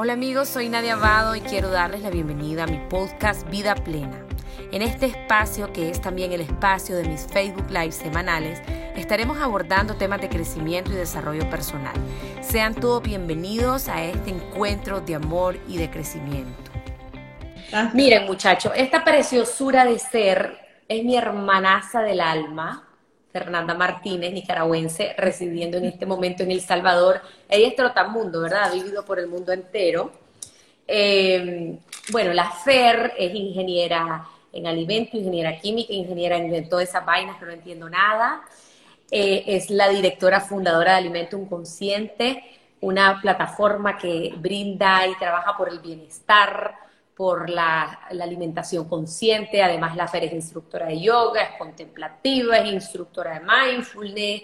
Hola amigos, soy Nadia Abado y quiero darles la bienvenida a mi podcast Vida Plena. En este espacio, que es también el espacio de mis Facebook Live semanales, estaremos abordando temas de crecimiento y desarrollo personal. Sean todos bienvenidos a este encuentro de amor y de crecimiento. Miren muchachos, esta preciosura de ser es mi hermanaza del alma, Fernanda Martínez, nicaragüense, residiendo en este momento en El Salvador. Ella es trotamundo, ¿verdad? Ha vivido por el mundo entero. Eh, bueno, la FER es ingeniera en alimentos, ingeniera química, ingeniera en todas esas vainas que no entiendo nada. Eh, es la directora fundadora de Alimento Inconsciente, una plataforma que brinda y trabaja por el bienestar, por la, alimentación consciente, además la Fer es instructora de yoga, es contemplativa, es instructora de mindfulness.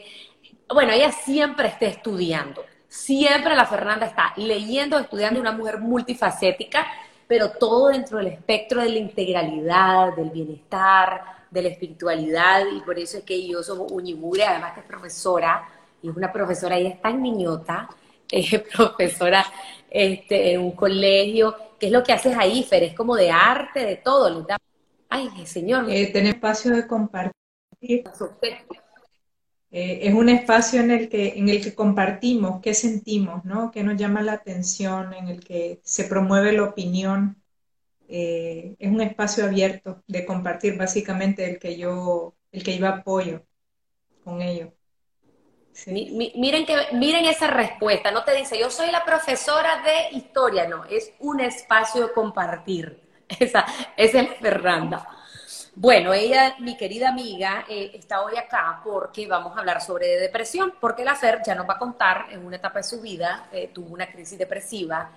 Bueno, ella siempre está estudiando, siempre la Fernanda está leyendo, estudiando, una mujer multifacética, pero todo dentro del espectro de la integralidad, del bienestar, de la espiritualidad, y por eso es que yo soy Uñimure, además que es profesora, y es una profesora, ella es tan niñota, es profesora este, en un colegio, ¿qué es lo que haces ahí, Fer? Es como de arte, de todo. Ay, señor. Eh, tener espacio de compartir. Eh, es un espacio en el, que, en el que compartimos qué sentimos, ¿no? qué nos llama la atención, en el que se promueve la opinión. Eh, es un espacio abierto de compartir básicamente el que yo, el que yo apoyo con ello miren, que, miren esa respuesta, no te dice, yo soy la profesora de historia, no, es un espacio de compartir. Esa, esa es Fernanda. Bueno, ella, mi querida amiga, eh, está hoy acá porque vamos a hablar sobre depresión, porque la Fer ya nos va a contar en una etapa de su vida, eh, tuvo una crisis depresiva,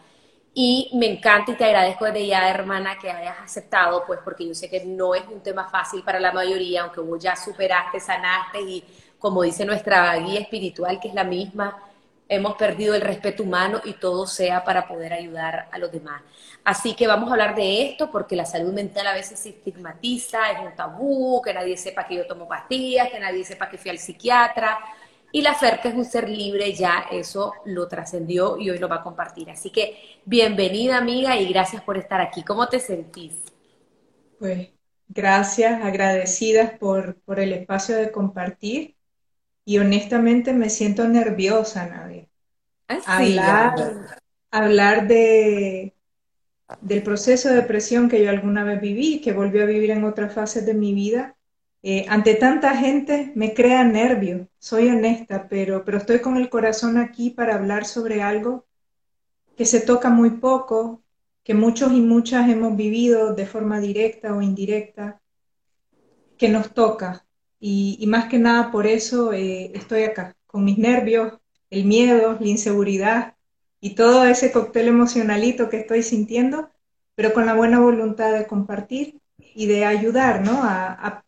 y me encanta y te agradezco desde ya, hermana, que hayas aceptado, pues porque yo sé que no es un tema fácil para la mayoría, aunque vos ya superaste, sanaste y como dice nuestra guía espiritual, que es la misma, hemos perdido el respeto humano y todo sea para poder ayudar a los demás. Así que vamos a hablar de esto porque la salud mental a veces se estigmatiza, es un tabú, que nadie sepa que yo tomo pastillas, que nadie sepa que fui al psiquiatra. Y la Fer, que es un ser libre, ya eso lo trascendió y hoy lo va a compartir. Así que bienvenida amiga y gracias por estar aquí. ¿Cómo te sentís? Pues gracias, agradecidas por, por el espacio de compartir y honestamente me siento nerviosa, Nadia. Ah, hablar, hablar de, del proceso de depresión que yo alguna vez viví, que volví a vivir en otras fases de mi vida, eh, ante tanta gente me crea nervio, soy honesta, pero, pero estoy con el corazón aquí para hablar sobre algo que se toca muy poco, que muchos y muchas hemos vivido de forma directa o indirecta, que nos toca, y, más que nada por eso eh, estoy acá, con mis nervios, el miedo, la inseguridad y todo ese cóctel emocionalito que estoy sintiendo, pero con la buena voluntad de compartir y de ayudar ¿no? a, a,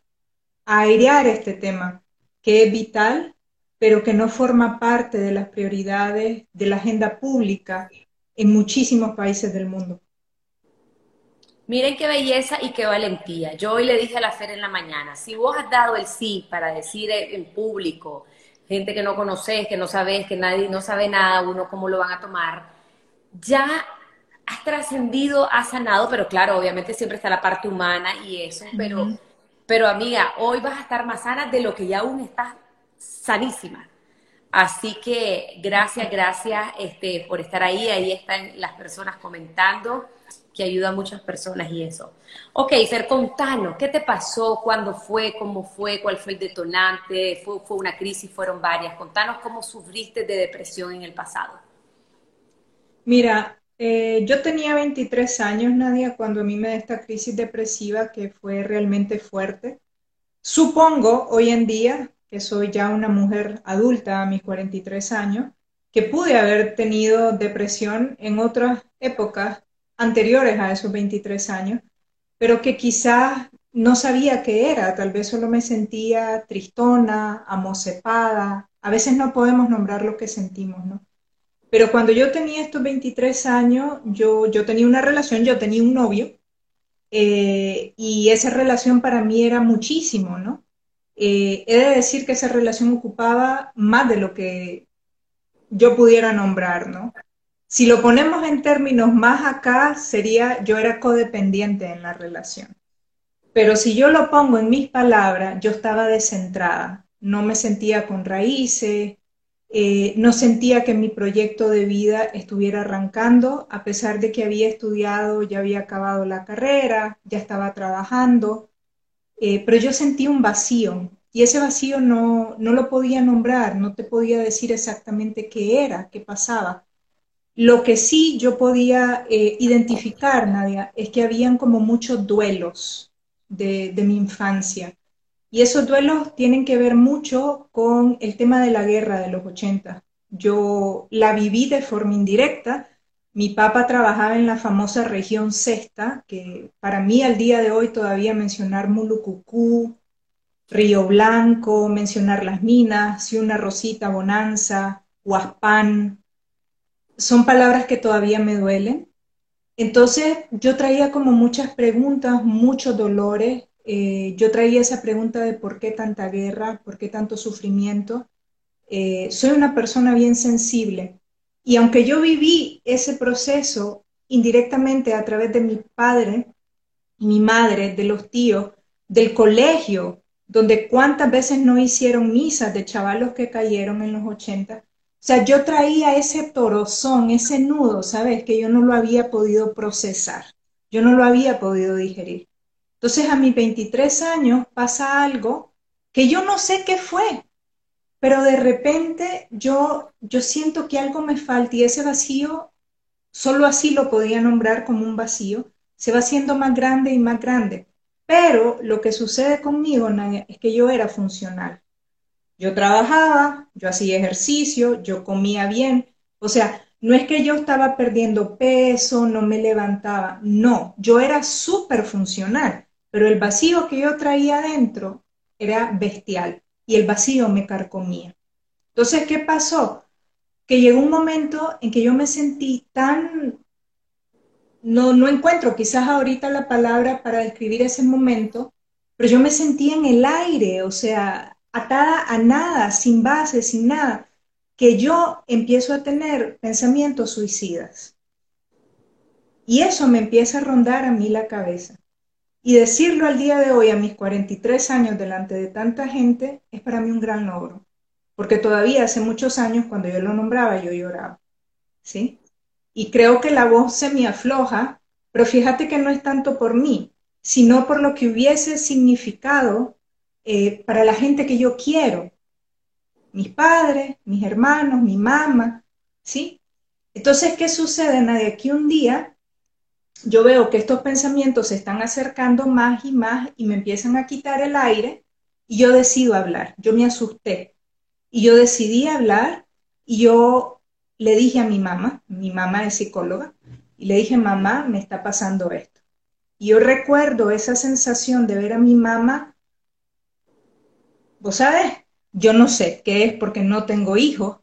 airear este tema, que es vital, pero que no forma parte de las prioridades de la agenda pública en muchísimos países del mundo. Miren qué belleza y qué valentía. Yo hoy le dije a la Fer en la mañana, si vos has dado el sí para decir en público, gente que no conoces, que no sabes, que nadie no sabe nada, uno cómo lo van a tomar, ya has trascendido, has sanado, pero claro, obviamente siempre está la parte humana y eso, pero, pero amiga, hoy vas a estar más sana de lo que ya aún estás sanísima. Así que gracias, gracias este, por estar ahí. Ahí están las personas comentando ayuda a muchas personas y eso. Ok, Fer, contanos, ¿qué te pasó? ¿Cuándo fue? ¿Cómo fue? ¿Cuál fue el detonante? ¿Fue, fue una crisis? ¿Fueron varias? Contanos cómo sufriste de depresión en el pasado. Mira, eh, yo tenía 23 años, Nadia, cuando a mí me da esta crisis depresiva que fue realmente fuerte. Supongo hoy en día, que soy ya una mujer adulta a mis 43 años, que pude haber tenido depresión en otras épocas anteriores a esos 23 años, pero que quizás no sabía qué era, tal vez solo me sentía tristona, amocepada, a veces no podemos nombrar lo que sentimos, ¿no? Pero cuando yo tenía estos 23 años, yo, yo tenía una relación, yo tenía un novio, eh, y esa relación para mí era muchísimo, ¿no? Eh, he de decir que esa relación ocupaba más de lo que yo pudiera nombrar, ¿no? Si lo ponemos en términos más acá, sería yo era codependiente en la relación. Pero si yo lo pongo en mis palabras, yo estaba descentrada, no me sentía con raíces, eh, no sentía que mi proyecto de vida estuviera arrancando, a pesar de que había estudiado, ya había acabado la carrera, ya estaba trabajando, eh, pero yo sentí un vacío y ese vacío no, no lo podía nombrar, no te podía decir exactamente qué era, qué pasaba. Lo que sí yo podía eh, identificar, Nadia, es que habían como muchos duelos, de, mi infancia. Y esos duelos tienen que ver mucho con el tema de la guerra de los 80. Yo la viví de forma indirecta. Mi papá trabajaba en la famosa región Cesta, que para mí al día de hoy todavía mencionar Mulucucú, Río Blanco, mencionar las minas, una Rosita, Bonanza, Huaspán, son palabras que todavía me duelen. Entonces yo traía como muchas preguntas, muchos dolores. Eh, yo traía esa pregunta de por qué tanta guerra, por qué tanto sufrimiento. Eh, soy una persona bien sensible. Y aunque yo viví ese proceso indirectamente a través de mi padre, mi madre, de los tíos, del colegio, donde cuántas veces no hicieron misas de chavalos que cayeron en los 80, o sea, yo traía ese torozón, ese nudo, ¿sabes? Que yo no lo había podido procesar, yo no lo había podido digerir. Entonces a mis 23 años pasa algo que yo no sé qué fue, pero de repente yo, yo siento que algo me falta y ese vacío, solo así lo podía nombrar como un vacío, se va haciendo más grande y más grande. Pero lo que sucede conmigo, es que yo era funcional. Yo trabajaba, yo hacía ejercicio, yo comía bien. O sea, no es que yo estaba perdiendo peso, no me levantaba. No, yo era súper funcional, pero el vacío que yo traía adentro era bestial y el vacío me carcomía. Entonces, ¿qué pasó? Que llegó un momento en que yo me sentí tan... No, no encuentro quizás ahorita la palabra para describir ese momento, pero yo me sentí en el aire, o sea, atada a nada, sin base, sin nada, que yo empiezo a tener pensamientos suicidas. Y eso me empieza a rondar a mí la cabeza. Y decirlo al día de hoy, a mis 43 años, delante de tanta gente, es para mí un gran logro. Porque todavía hace muchos años, cuando yo lo nombraba, yo lloraba. ¿Sí? Y creo que la voz se me afloja, pero fíjate que no es tanto por mí, sino por lo que hubiese significado eh, para la gente que yo quiero, mis padres, mis hermanos, mi mamá, ¿sí? Entonces, ¿qué sucede, Nadia? Aquí un día yo veo que estos pensamientos se están acercando más y más y me empiezan a quitar el aire y yo decido hablar. Yo me asusté y yo decidí hablar y yo le dije a mi mamá, mi mamá es psicóloga, y le dije, mamá, me está pasando esto. Y yo recuerdo esa sensación de ver a mi mamá vos sabes, yo no sé qué es porque no tengo hijos,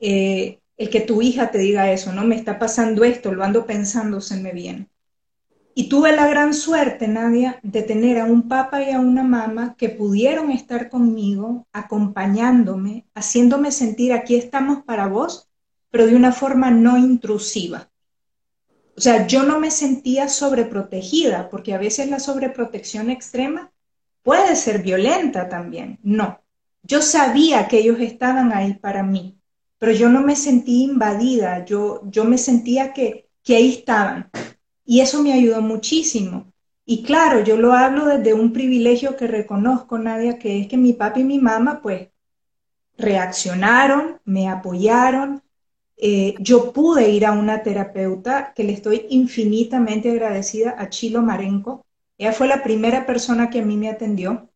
eh, el que tu hija te diga eso, no me está pasando esto, lo ando pensando, se me viene. Y tuve la gran suerte, Nadia, de tener a un papá y a una mamá que pudieron estar conmigo, acompañándome, haciéndome sentir aquí estamos para vos, pero de una forma no intrusiva. O sea, yo no me sentía sobreprotegida, porque a veces la sobreprotección extrema puede ser violenta también. No, yo sabía que ellos estaban ahí para mí, pero yo no me sentí invadida, yo, yo me sentía que, que ahí estaban. Y eso me ayudó muchísimo. Y claro, yo lo hablo desde un privilegio que reconozco, Nadia, que es que mi papá y mi mamá, pues, reaccionaron, me apoyaron. Eh, yo pude ir a una terapeuta que le estoy infinitamente agradecida a Chilo Marenco, ella fue la primera persona que a mí me atendió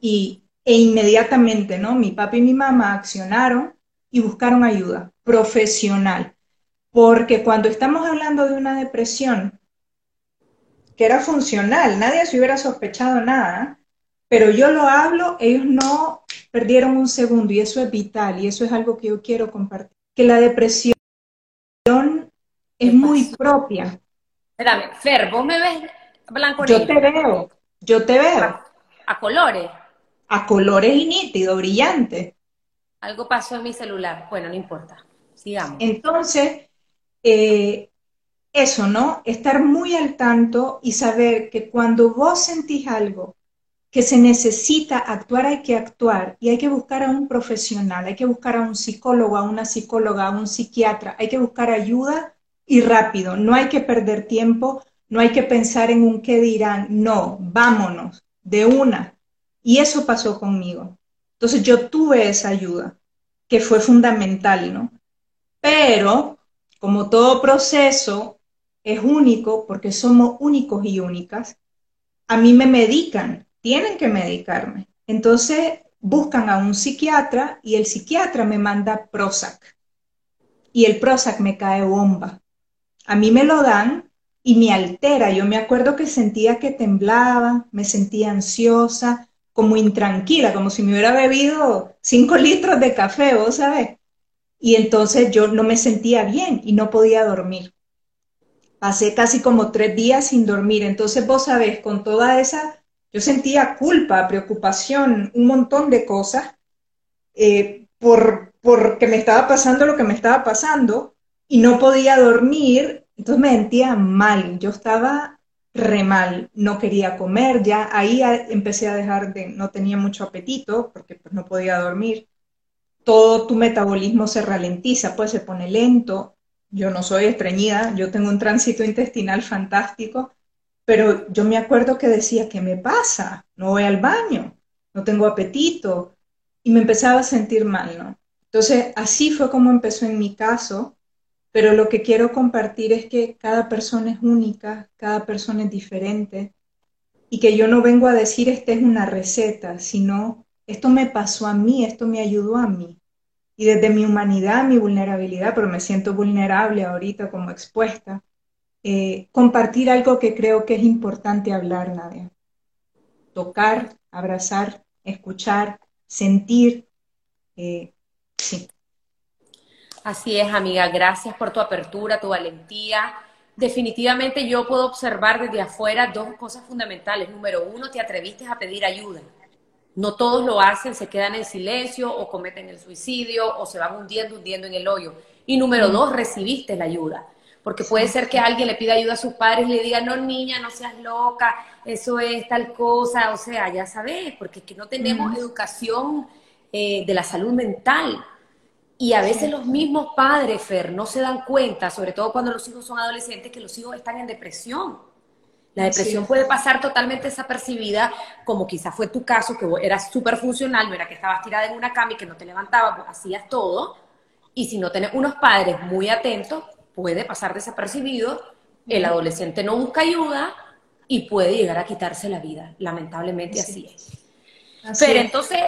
y, e inmediatamente, ¿no? Mi papá y mi mamá accionaron y buscaron ayuda profesional. Porque cuando estamos hablando de una depresión que era funcional, nadie se hubiera sospechado nada, pero yo lo hablo, ellos no perdieron un segundo y eso es vital y eso es algo que yo quiero compartir. Que la depresión es muy propia. Espérame, Fer, vos me ves yo te veo, yo te veo. A, colores. A colores y nítido, brillante. Algo pasó en mi celular. Bueno, no importa. Sigamos. Entonces, eh, eso, ¿no? Estar muy al tanto y saber que cuando vos sentís algo que se necesita actuar, hay que actuar y hay que buscar a un profesional, hay que buscar a un psicólogo, a una psicóloga, a un psiquiatra, hay que buscar ayuda y rápido, no hay que perder tiempo, no hay que pensar en un qué dirán, no, vámonos, de una. Y eso pasó conmigo. Entonces yo tuve esa ayuda, que fue fundamental, ¿no? Pero, como todo proceso es único, porque somos únicos y únicas, a mí me medican, tienen que medicarme. Entonces buscan a un psiquiatra y el psiquiatra me manda Prozac. Y el Prozac me cae bomba. A mí me lo dan y me altera. Yo me acuerdo que sentía que temblaba, me sentía ansiosa, como intranquila, como si me hubiera bebido cinco litros de café, vos sabés. Y entonces yo no me sentía bien y no podía dormir. Pasé casi como tres días sin dormir. Entonces vos sabés, con toda esa, yo sentía culpa, preocupación, un montón de cosas eh, por, porque me estaba pasando lo que me estaba pasando y no podía dormir entonces me sentía mal, yo estaba re mal, no quería comer, ya ahí empecé a dejar de, no tenía mucho apetito porque pues, no podía dormir. Todo tu metabolismo se ralentiza, pues se pone lento. Yo no soy estreñida, yo tengo un tránsito intestinal fantástico, pero yo me acuerdo que decía, ¿qué me pasa? No voy al baño, no tengo apetito y me empezaba a sentir mal, ¿no? Entonces, así fue como empezó en mi caso pero lo que quiero compartir es que cada persona es única, cada persona es diferente y que yo no vengo a decir esta es una receta, sino esto me pasó a mí, esto me ayudó a mí. Y desde mi humanidad, mi vulnerabilidad, pero me siento vulnerable ahorita como expuesta, eh, compartir algo que creo que es importante hablar, Nadia. Tocar, abrazar, escuchar, sentir. Eh, sí. Así es, amiga. Gracias por tu apertura, tu valentía. Definitivamente yo puedo observar desde afuera dos cosas fundamentales. Número uno, te atreviste a pedir ayuda. No todos lo hacen, se quedan en silencio o cometen el suicidio o se van hundiendo, hundiendo en el hoyo. Y número dos, recibiste la ayuda. Porque puede ser que alguien le pida ayuda a sus padres y le diga, no, niña, no seas loca, eso es tal cosa. O sea, ya sabes, porque es que no tenemos educación eh, de la salud mental. Y a veces los mismos padres, Fer, no se dan cuenta, sobre todo cuando los hijos son adolescentes, que los hijos están en depresión. La depresión puede pasar totalmente desapercibida, como quizás fue tu caso, que eras súper funcional, no era que estabas tirada en una cama y que no te levantabas, pues hacías todo. Y si no tienes unos padres muy atentos, puede pasar desapercibido. El adolescente no busca ayuda y puede llegar a quitarse la vida. Lamentablemente así, es. Pero entonces,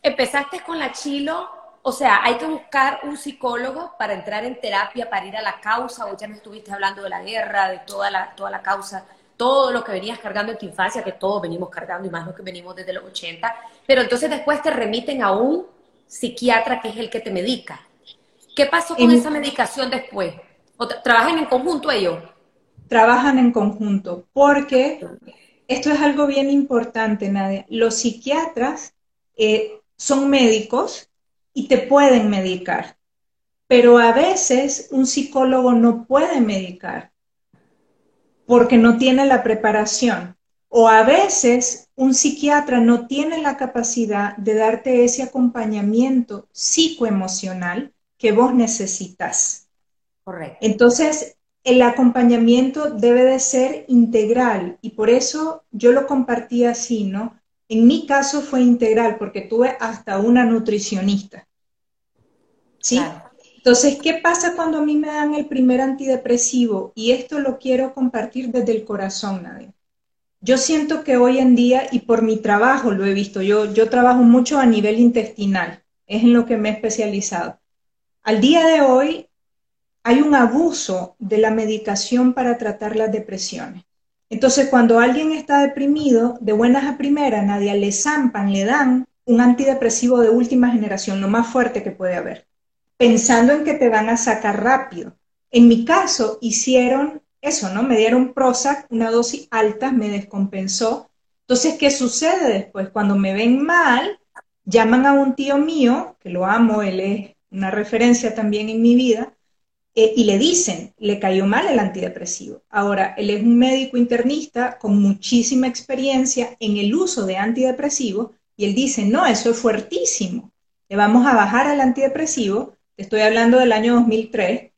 empezaste con la chilo o sea, hay que buscar un psicólogo para entrar en terapia, para ir a la causa, o ya me estuviste hablando de la guerra, de toda la, toda la causa, todo lo que venías cargando en tu infancia, que todos venimos cargando y más lo que venimos desde los 80, pero entonces después te remiten a un psiquiatra que es el que te medica. ¿Qué pasó con esa medicación después? ¿Trabajan en conjunto ellos? Trabajan en conjunto, porque esto es algo bien importante, Nadia. Los psiquiatras eh, son médicos y te pueden medicar. Pero a veces un psicólogo no puede medicar porque no tiene la preparación. O a veces un psiquiatra no tiene la capacidad de darte ese acompañamiento psicoemocional que vos necesitas. Correcto. Entonces, el acompañamiento debe de ser integral y por eso yo lo compartí así, ¿no? En mi caso fue integral porque tuve hasta una nutricionista. ¿Sí? Entonces, ¿qué pasa cuando a mí me dan el primer antidepresivo? Y esto lo quiero compartir desde el corazón, Nadia. Yo siento que hoy en día, y por mi trabajo lo he visto, yo, yo trabajo mucho a nivel intestinal, es en lo que me he especializado. Al día de hoy hay un abuso de la medicación para tratar las depresiones. Entonces, cuando alguien está deprimido, de buenas a primeras, Nadia, le zampan, le dan un antidepresivo de última generación, lo más fuerte que puede haber pensando en que te van a sacar rápido. En mi caso, hicieron eso, ¿no? Me dieron Prozac, una dosis alta, me descompensó. Entonces, ¿qué sucede después? Cuando me ven mal, llaman a un tío mío, que lo amo, él es una referencia también en mi vida, eh, y le dicen, le cayó mal el antidepresivo. Ahora, él es un médico internista con muchísima experiencia en el uso de antidepresivos y él dice, no, eso es fuertísimo. Le vamos a bajar al antidepresivo. Estoy hablando del año 2003.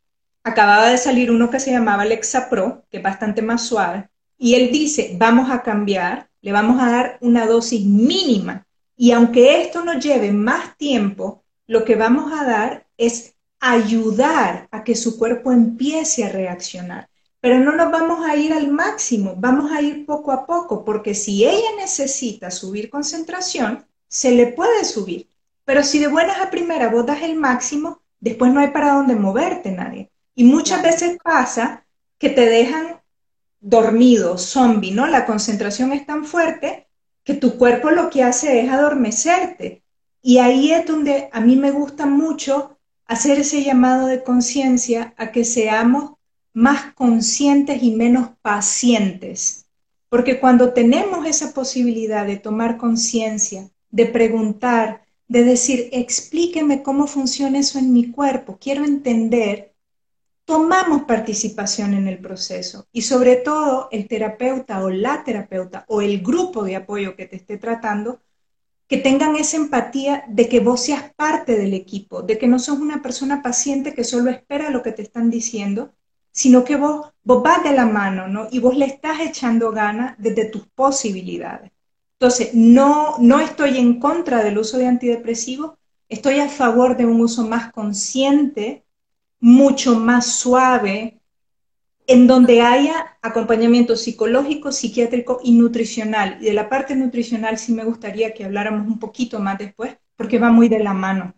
Acababa de salir uno que se llamaba Lexapro, que es bastante más suave. Y él dice, vamos a cambiar, le vamos a dar una dosis mínima. Y aunque esto nos lleve más tiempo, lo que vamos a dar es ayudar a que su cuerpo empiece a reaccionar. Pero no nos vamos a ir al máximo, vamos a ir poco a poco, porque si ella necesita subir concentración, se le puede subir. Pero si de buenas a primera vos das el máximo, después no hay para dónde moverte nadie. Y muchas veces pasa que te dejan dormido, zombie, ¿no? La concentración es tan fuerte que tu cuerpo lo que hace es adormecerte. Y ahí es donde a mí me gusta mucho hacer ese llamado de conciencia a que seamos más conscientes y menos pacientes. Porque cuando tenemos esa posibilidad de tomar conciencia, de preguntar, de decir, explíqueme cómo funciona eso en mi cuerpo, quiero entender, tomamos participación en el proceso y sobre todo el terapeuta o la terapeuta o el grupo de apoyo que te esté tratando que tengan esa empatía de que vos seas parte del equipo, de que no sos una persona paciente que solo espera lo que te están diciendo, sino que vos, vos vas de la mano, ¿no? Y vos le estás echando ganas desde tus posibilidades. Entonces, no, no estoy en contra del uso de antidepresivos, estoy a favor de un uso más consciente, mucho más suave, en donde haya acompañamiento psicológico, psiquiátrico y nutricional. Y de la parte nutricional sí me gustaría que habláramos un poquito más después, porque va muy de la mano.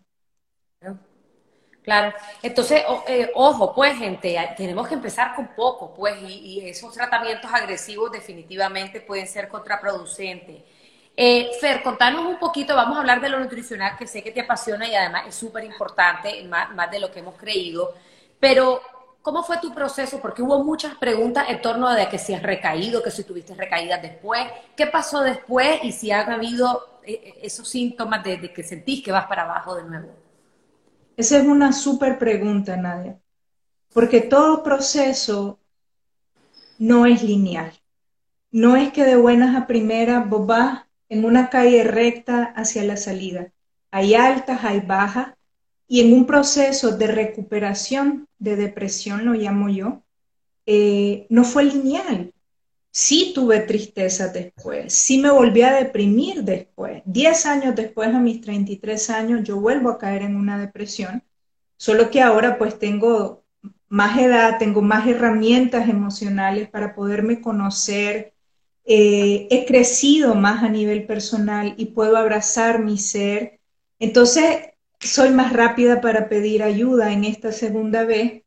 Claro, entonces, eh, ojo, pues gente, tenemos que empezar con poco, pues, y, esos tratamientos agresivos definitivamente pueden ser contraproducentes. Eh, Fer, contanos un poquito, vamos a hablar de lo nutricional, que sé que te apasiona y además es súper importante, más, más de lo que hemos creído, pero ¿Cómo fue tu proceso? Porque hubo muchas preguntas en torno a de que si has recaído, que si tuviste recaídas después, qué pasó después y si han habido eh, eh, esos síntomas de, que sentís que vas para abajo de nuevo. Esa es una súper pregunta, Nadia, porque todo proceso no es lineal. No es que de buenas a primeras vos vas en una calle recta hacia la salida. Hay altas, hay bajas, y en un proceso de recuperación de depresión, lo llamo yo, eh, no fue lineal. Sí tuve tristeza después, sí me volví a deprimir después. Diez años después, a mis 33 años, yo vuelvo a caer en una depresión, solo que ahora pues tengo más edad, tengo más herramientas emocionales para poderme conocer, eh, he crecido más a nivel personal y puedo abrazar mi ser. Entonces, soy más rápida para pedir ayuda en esta segunda vez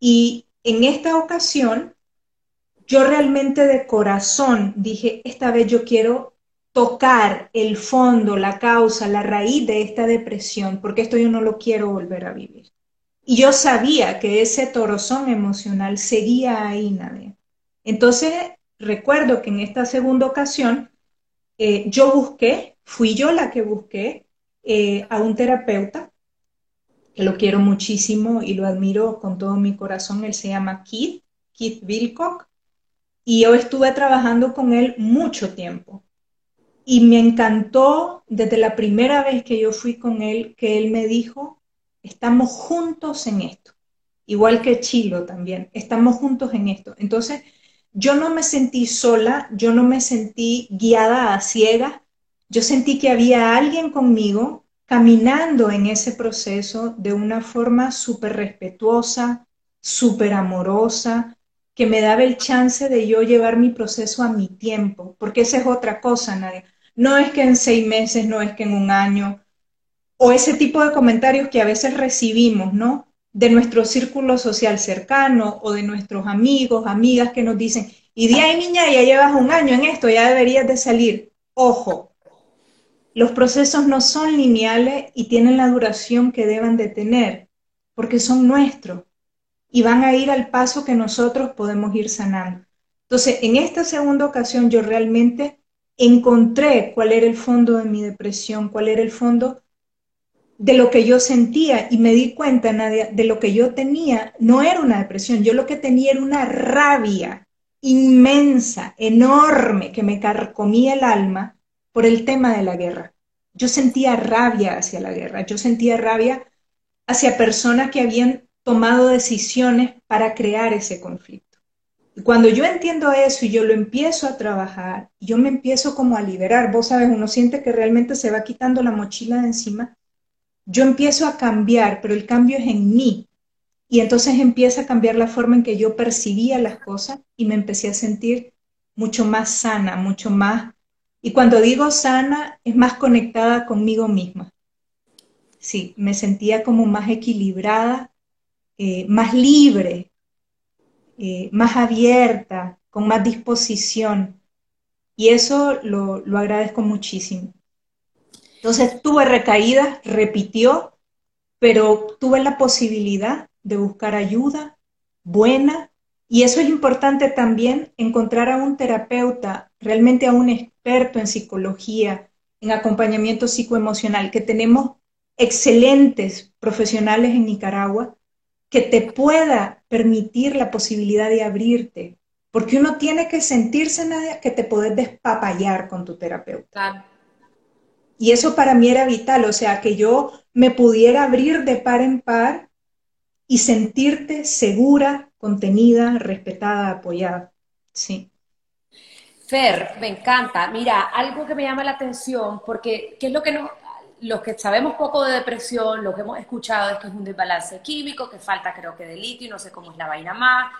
y en esta ocasión yo realmente de corazón dije, esta vez yo quiero tocar el fondo, la causa, la raíz de esta depresión, porque esto yo no lo quiero volver a vivir. Y yo sabía que ese torazón emocional seguía ahí, nadie. Entonces, recuerdo que en esta segunda ocasión, eh, yo busqué, fui yo la que busqué eh, a un terapeuta, que lo quiero muchísimo y lo admiro con todo mi corazón. Él se llama Keith, Keith Wilcock, y yo estuve trabajando con él mucho tiempo. Y me encantó desde la primera vez que yo fui con él, que él me dijo, estamos juntos en esto. Igual que Chilo también, estamos juntos en esto. Entonces, yo no me sentí sola, yo no me sentí guiada a ciegas, yo sentí que había alguien conmigo caminando en ese proceso de una forma súper respetuosa, súper amorosa, que me daba el chance de yo llevar mi proceso a mi tiempo, porque esa es otra cosa, Nadia. No es que en seis meses, no es que en un año, o ese tipo de comentarios que a veces recibimos, ¿no? De nuestro círculo social cercano o de nuestros amigos, amigas que nos dicen, y de ahí niña, ya llevas un año en esto, ya deberías de salir. Ojo, los procesos no son lineales y tienen la duración que deban de tener, porque son nuestros y van a ir al paso que nosotros podemos ir sanando. Entonces, en esta segunda ocasión yo realmente encontré cuál era el fondo de mi depresión, cuál era el fondo de lo que yo sentía y me di cuenta, Nadia, de lo que yo tenía no era una depresión, yo lo que tenía era una rabia inmensa, enorme, que me carcomía el alma por el tema de la guerra. Yo sentía rabia hacia la guerra, yo sentía rabia hacia personas que habían tomado decisiones para crear ese conflicto. Y cuando yo entiendo eso y yo lo empiezo a trabajar, yo me empiezo como a liberar, vos sabes, uno siente que realmente se va quitando la mochila de encima, yo empiezo a cambiar, pero el cambio es en mí, y entonces empieza a cambiar la forma en que yo percibía las cosas y me empecé a sentir mucho más sana, mucho más... Y cuando digo sana, es más conectada conmigo misma. Sí, me sentía como más equilibrada, eh, más libre, eh, más abierta, con más disposición. Y eso lo, lo agradezco muchísimo. Entonces tuve recaídas, repitió, pero tuve la posibilidad de buscar ayuda buena. Y eso es importante también, encontrar a un terapeuta, realmente a un experto en psicología, en acompañamiento psicoemocional, que tenemos excelentes profesionales en Nicaragua, que te pueda permitir la posibilidad de abrirte, porque uno tiene que sentirse, Nadia, que te puedes despapallar con tu terapeuta. Y eso para mí era vital, o sea, que yo me pudiera abrir de par en par y sentirte segura, contenida, respetada, apoyada. Sí. Fer, me encanta. Mira, algo que me llama la atención, porque ¿qué es lo que nos, los que sabemos poco de depresión, lo que hemos escuchado es que es un desbalance químico, que falta creo que de litio, no sé cómo es la vaina más,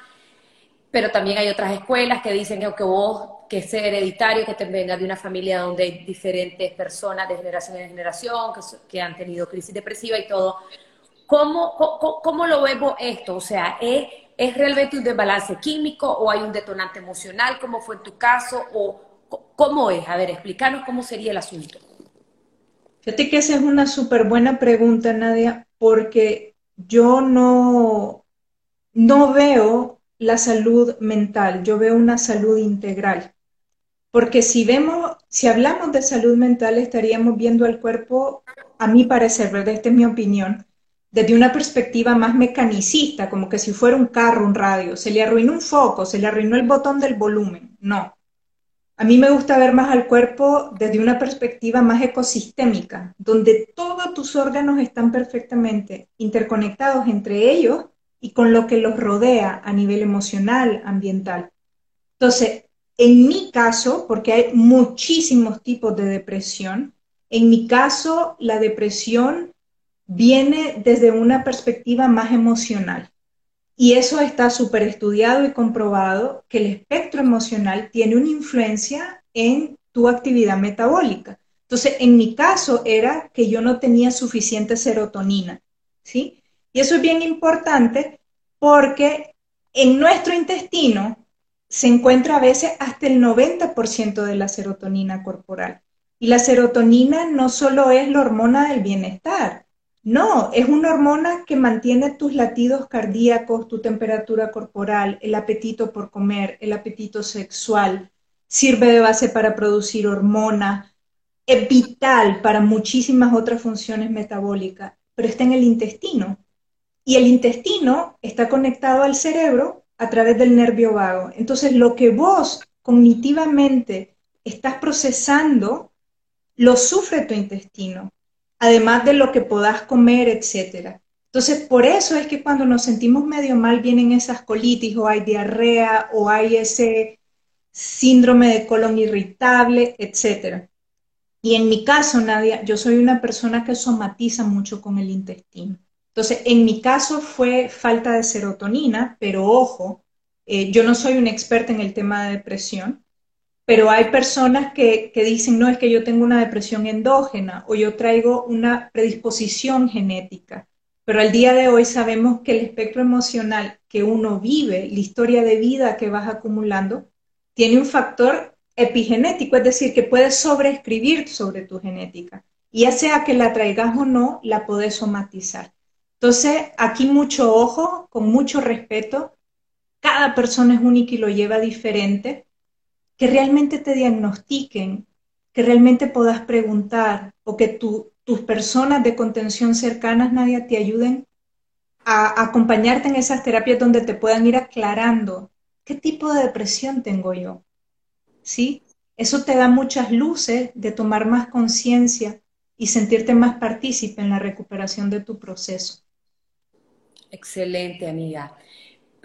pero también hay otras escuelas que dicen que aunque vos, que es hereditario, que te vengas de una familia donde hay diferentes personas de generación en generación, que, han tenido crisis depresiva y todo, ¿Cómo, cómo, lo vemos esto? O sea, ¿es, ¿es, realmente un desbalance químico o hay un detonante emocional, como fue en tu caso? ¿O cómo es? A ver, explícanos cómo sería el asunto. Fíjate que esa es una súper buena pregunta, Nadia, porque yo no, no veo la salud mental, yo veo una salud integral. Porque si vemos, si hablamos de salud mental, estaríamos viendo el cuerpo, a mi parecer, ¿verdad? Esta es mi opinión, desde una perspectiva más mecanicista, como que si fuera un carro, un radio, se le arruinó un foco, se le arruinó el botón del volumen. No. A mí me gusta ver más al cuerpo desde una perspectiva más ecosistémica, donde todos tus órganos están perfectamente interconectados entre ellos y con lo que los rodea a nivel emocional, ambiental. Entonces, en mi caso, porque hay muchísimos tipos de depresión, en mi caso, la depresión viene desde una perspectiva más emocional. Y eso está súper estudiado y comprobado que el espectro emocional tiene una influencia en tu actividad metabólica. Entonces, en mi caso era que yo no tenía suficiente serotonina, ¿sí? Y eso es bien importante porque en nuestro intestino se encuentra a veces hasta el 90% de la serotonina corporal. Y la serotonina no solo es la hormona del bienestar, no, es una hormona que mantiene tus latidos cardíacos, tu temperatura corporal, el apetito por comer, el apetito sexual. Sirve de base para producir hormona. Es vital para muchísimas otras funciones metabólicas, pero está en el intestino. Y el intestino está conectado al cerebro a través del nervio vago. Entonces, lo que vos cognitivamente estás procesando, lo sufre tu intestino además de lo que podás comer, etcétera. Entonces, por eso es que cuando nos sentimos medio mal vienen esas colitis o hay diarrea o hay ese síndrome de colon irritable, etcétera. Y en mi caso, Nadia, yo soy una persona que somatiza mucho con el intestino. Entonces, en mi caso fue falta de serotonina, pero ojo, eh, yo no soy una experta en el tema de depresión, pero hay personas que, dicen, no, es que yo tengo una depresión endógena o yo traigo una predisposición genética. Pero al día de hoy sabemos que el espectro emocional que uno vive, la historia de vida que vas acumulando, tiene un factor epigenético, es decir, que puedes sobreescribir sobre tu genética. Y ya sea que la traigas o no, la podés somatizar. Entonces, aquí mucho ojo, con mucho respeto. Cada persona es única y lo lleva diferente que realmente te diagnostiquen, que realmente puedas preguntar o que tu tus personas de contención cercanas, Nadia, te ayuden a acompañarte en esas terapias donde te puedan ir aclarando qué tipo de depresión tengo yo. ¿Sí? Eso te da muchas luces de tomar más conciencia y sentirte más partícipe en la recuperación de tu proceso. Excelente, amiga.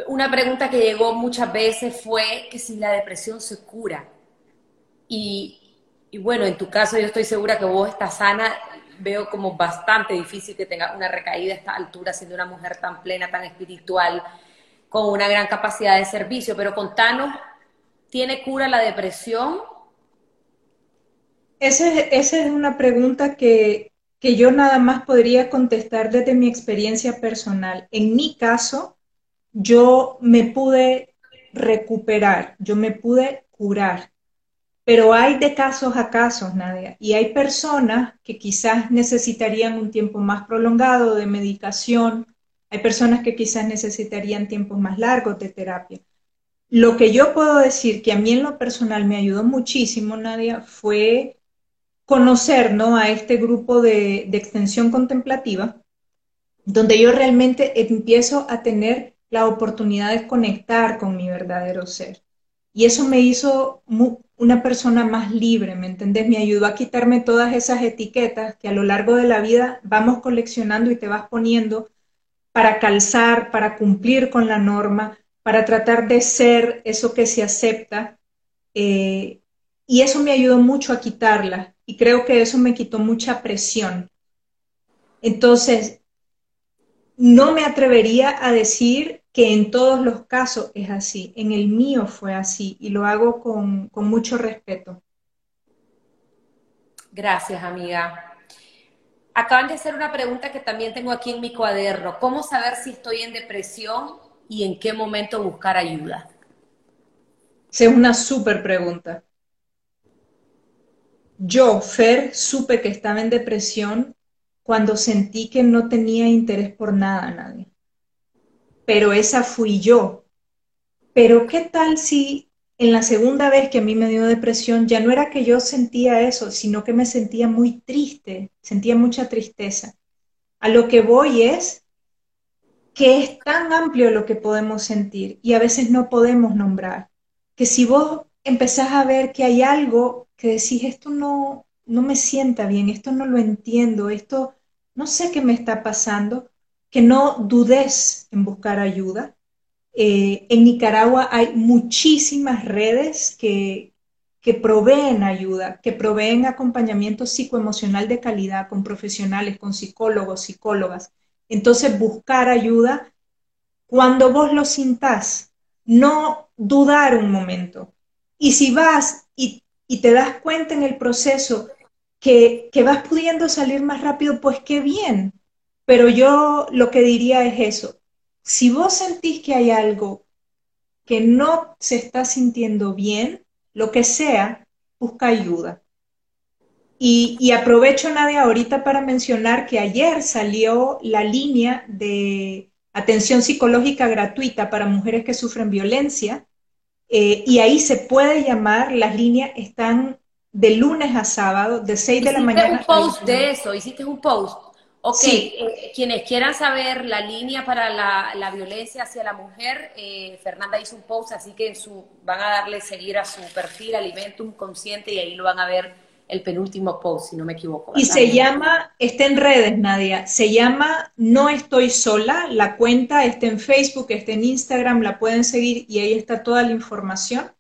Una pregunta que llegó muchas veces fue que si la depresión se cura. Y, y bueno, en tu caso yo estoy segura que vos estás sana veo como bastante difícil que tenga una recaída a esta altura, siendo una mujer tan plena, tan espiritual, con una gran capacidad de servicio. Pero contanos, ¿tiene cura la depresión? Esa es, una pregunta que, que yo nada más podría contestar desde mi experiencia personal. En mi caso, yo me pude recuperar, yo me pude curar. Pero hay de casos a casos, Nadia, y hay personas que quizás necesitarían un tiempo más prolongado de medicación, hay personas que quizás necesitarían tiempos más largos de terapia. Lo que yo puedo decir que a mí en lo personal me ayudó muchísimo, Nadia, fue conocer ¿no? a este grupo de, de extensión contemplativa, donde yo realmente empiezo a tener la oportunidad de conectar con mi verdadero ser. Y eso me hizo una persona más libre, ¿me entendés? Me ayudó a quitarme todas esas etiquetas que a lo largo de la vida vamos coleccionando y te vas poniendo para calzar, para cumplir con la norma, para tratar de ser eso que se acepta. Eh, y eso me ayudó mucho a quitarla y creo que eso me quitó mucha presión. Entonces, no me atrevería a decir que en todos los casos es así, en el mío fue así y lo hago con, mucho respeto. Gracias, amiga. Acaban de hacer una pregunta que también tengo aquí en mi cuaderno. ¿Cómo saber si estoy en depresión y en qué momento buscar ayuda? Esa es una súper pregunta. Yo, Fer, supe que estaba en depresión cuando sentí que no tenía interés por nada nadie pero esa fui yo. Pero ¿qué tal si en la segunda vez que a mí me dio depresión ya no era que yo sentía eso, sino que me sentía muy triste, sentía mucha tristeza? A lo que voy es que es tan amplio lo que podemos sentir y a veces no podemos nombrar, que si vos empezás a ver que hay algo que decís, esto no, no me sienta bien, esto no lo entiendo, esto no sé qué me está pasando, que no dudes en buscar ayuda. Eh, en Nicaragua hay muchísimas redes que, que proveen ayuda, que proveen acompañamiento psicoemocional de calidad con profesionales, con psicólogos, psicólogas. Entonces, buscar ayuda cuando vos lo sintás, no dudar un momento. Y si vas y, y te das cuenta en el proceso que, que vas pudiendo salir más rápido, pues qué bien, pero yo lo que diría es eso. Si vos sentís que hay algo que no se está sintiendo bien, lo que sea, busca ayuda. Y, aprovecho, Nadia, ahorita para mencionar que ayer salió la línea de atención psicológica gratuita para mujeres que sufren violencia. Eh, y ahí se puede llamar, las líneas están de lunes a sábado, de 6 de la mañana. Hiciste un post de eso, hiciste un post. Ok, eh, quienes quieran saber la línea para la, violencia hacia la mujer, eh, Fernanda hizo un post, así que su, van a darle seguir a su perfil Alimentum Consciente y ahí lo van a ver el penúltimo post, si no me equivoco. Y se llama, está en redes, Nadia, se llama No Estoy Sola, la cuenta está en Facebook, está en Instagram, la pueden seguir y ahí está toda la información,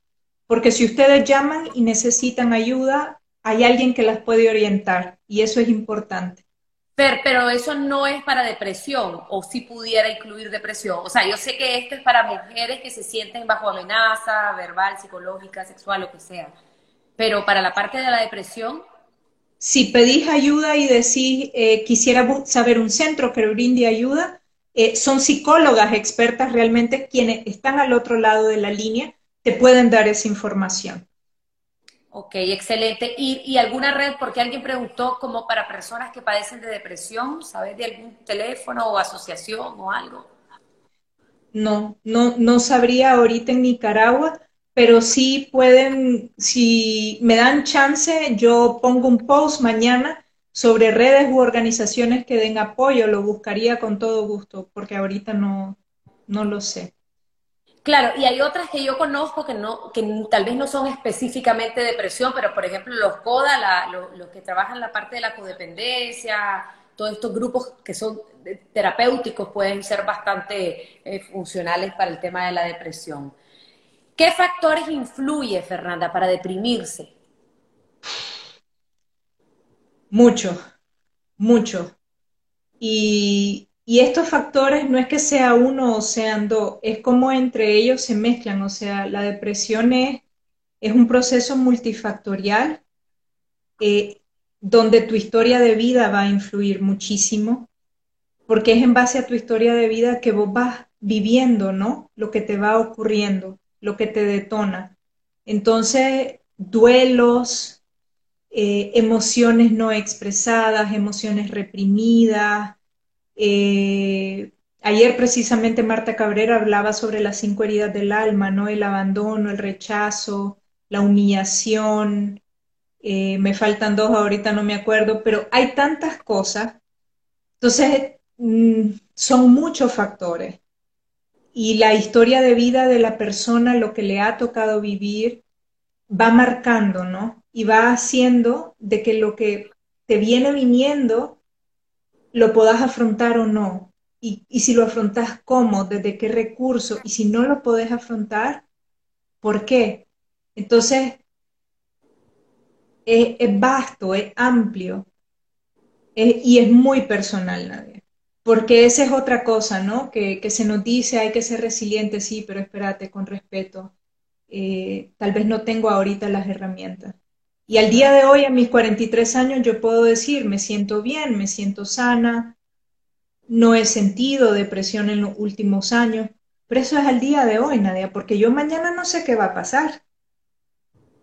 porque si ustedes llaman y necesitan ayuda, hay alguien que las puede orientar y eso es importante pero eso no es para depresión, o si pudiera incluir depresión. O sea, yo sé que esto es para mujeres que se sienten bajo amenaza, verbal, psicológica, sexual, lo que sea. Pero para la parte de la depresión. Si pedís ayuda y decís, eh, quisiera saber un centro que brinde ayuda, eh, son psicólogas expertas realmente quienes están al otro lado de la línea, te pueden dar esa información. Ok, excelente. ¿Y, alguna red? Porque alguien preguntó como para personas que padecen de depresión, ¿sabes de algún teléfono o asociación o algo? No, no, no sabría ahorita en Nicaragua, pero sí pueden, si me dan chance, yo pongo un post mañana sobre redes u organizaciones que den apoyo, lo buscaría con todo gusto, porque ahorita no, no lo sé. Claro, y hay otras que yo conozco que no, que tal vez no son específicamente depresión, pero por ejemplo los CODA, los, que trabajan la parte de la codependencia, todos estos grupos que son terapéuticos pueden ser bastante eh, funcionales para el tema de la depresión. ¿Qué factores influye, Fernanda, para deprimirse? Mucho, mucho. Y, y estos factores no es que sea uno o sean dos, es como entre ellos se mezclan. O sea, la depresión es, un proceso multifactorial eh, donde tu historia de vida va a influir muchísimo, porque es en base a tu historia de vida que vos vas viviendo, ¿no? Lo que te va ocurriendo, lo que te detona. Entonces, duelos, eh, emociones no expresadas, emociones reprimidas, eh, ayer precisamente Marta Cabrera hablaba sobre las cinco heridas del alma, ¿no? El abandono, el rechazo, la humillación. Eh, me faltan dos, ahorita no me acuerdo, pero hay tantas cosas. Entonces, mm, son muchos factores. Y la historia de vida de la persona, lo que le ha tocado vivir, va marcando, ¿no? Y va haciendo de que lo que te viene viniendo lo podás afrontar o no. Y, si lo afrontas, ¿cómo? ¿Desde qué recurso? Y si no lo podés afrontar, ¿por qué? Entonces, es, vasto, es amplio y es muy personal, nadie. Porque esa es otra cosa, ¿no? Que, se nos dice, hay que ser resiliente, sí, pero espérate, con respeto. Eh, tal vez no tengo ahorita las herramientas. Y al día de hoy, a mis 43 años, yo puedo decir, me siento bien, me siento sana, no he sentido depresión en los últimos años, pero eso es al día de hoy, Nadia, porque yo mañana no sé qué va a pasar.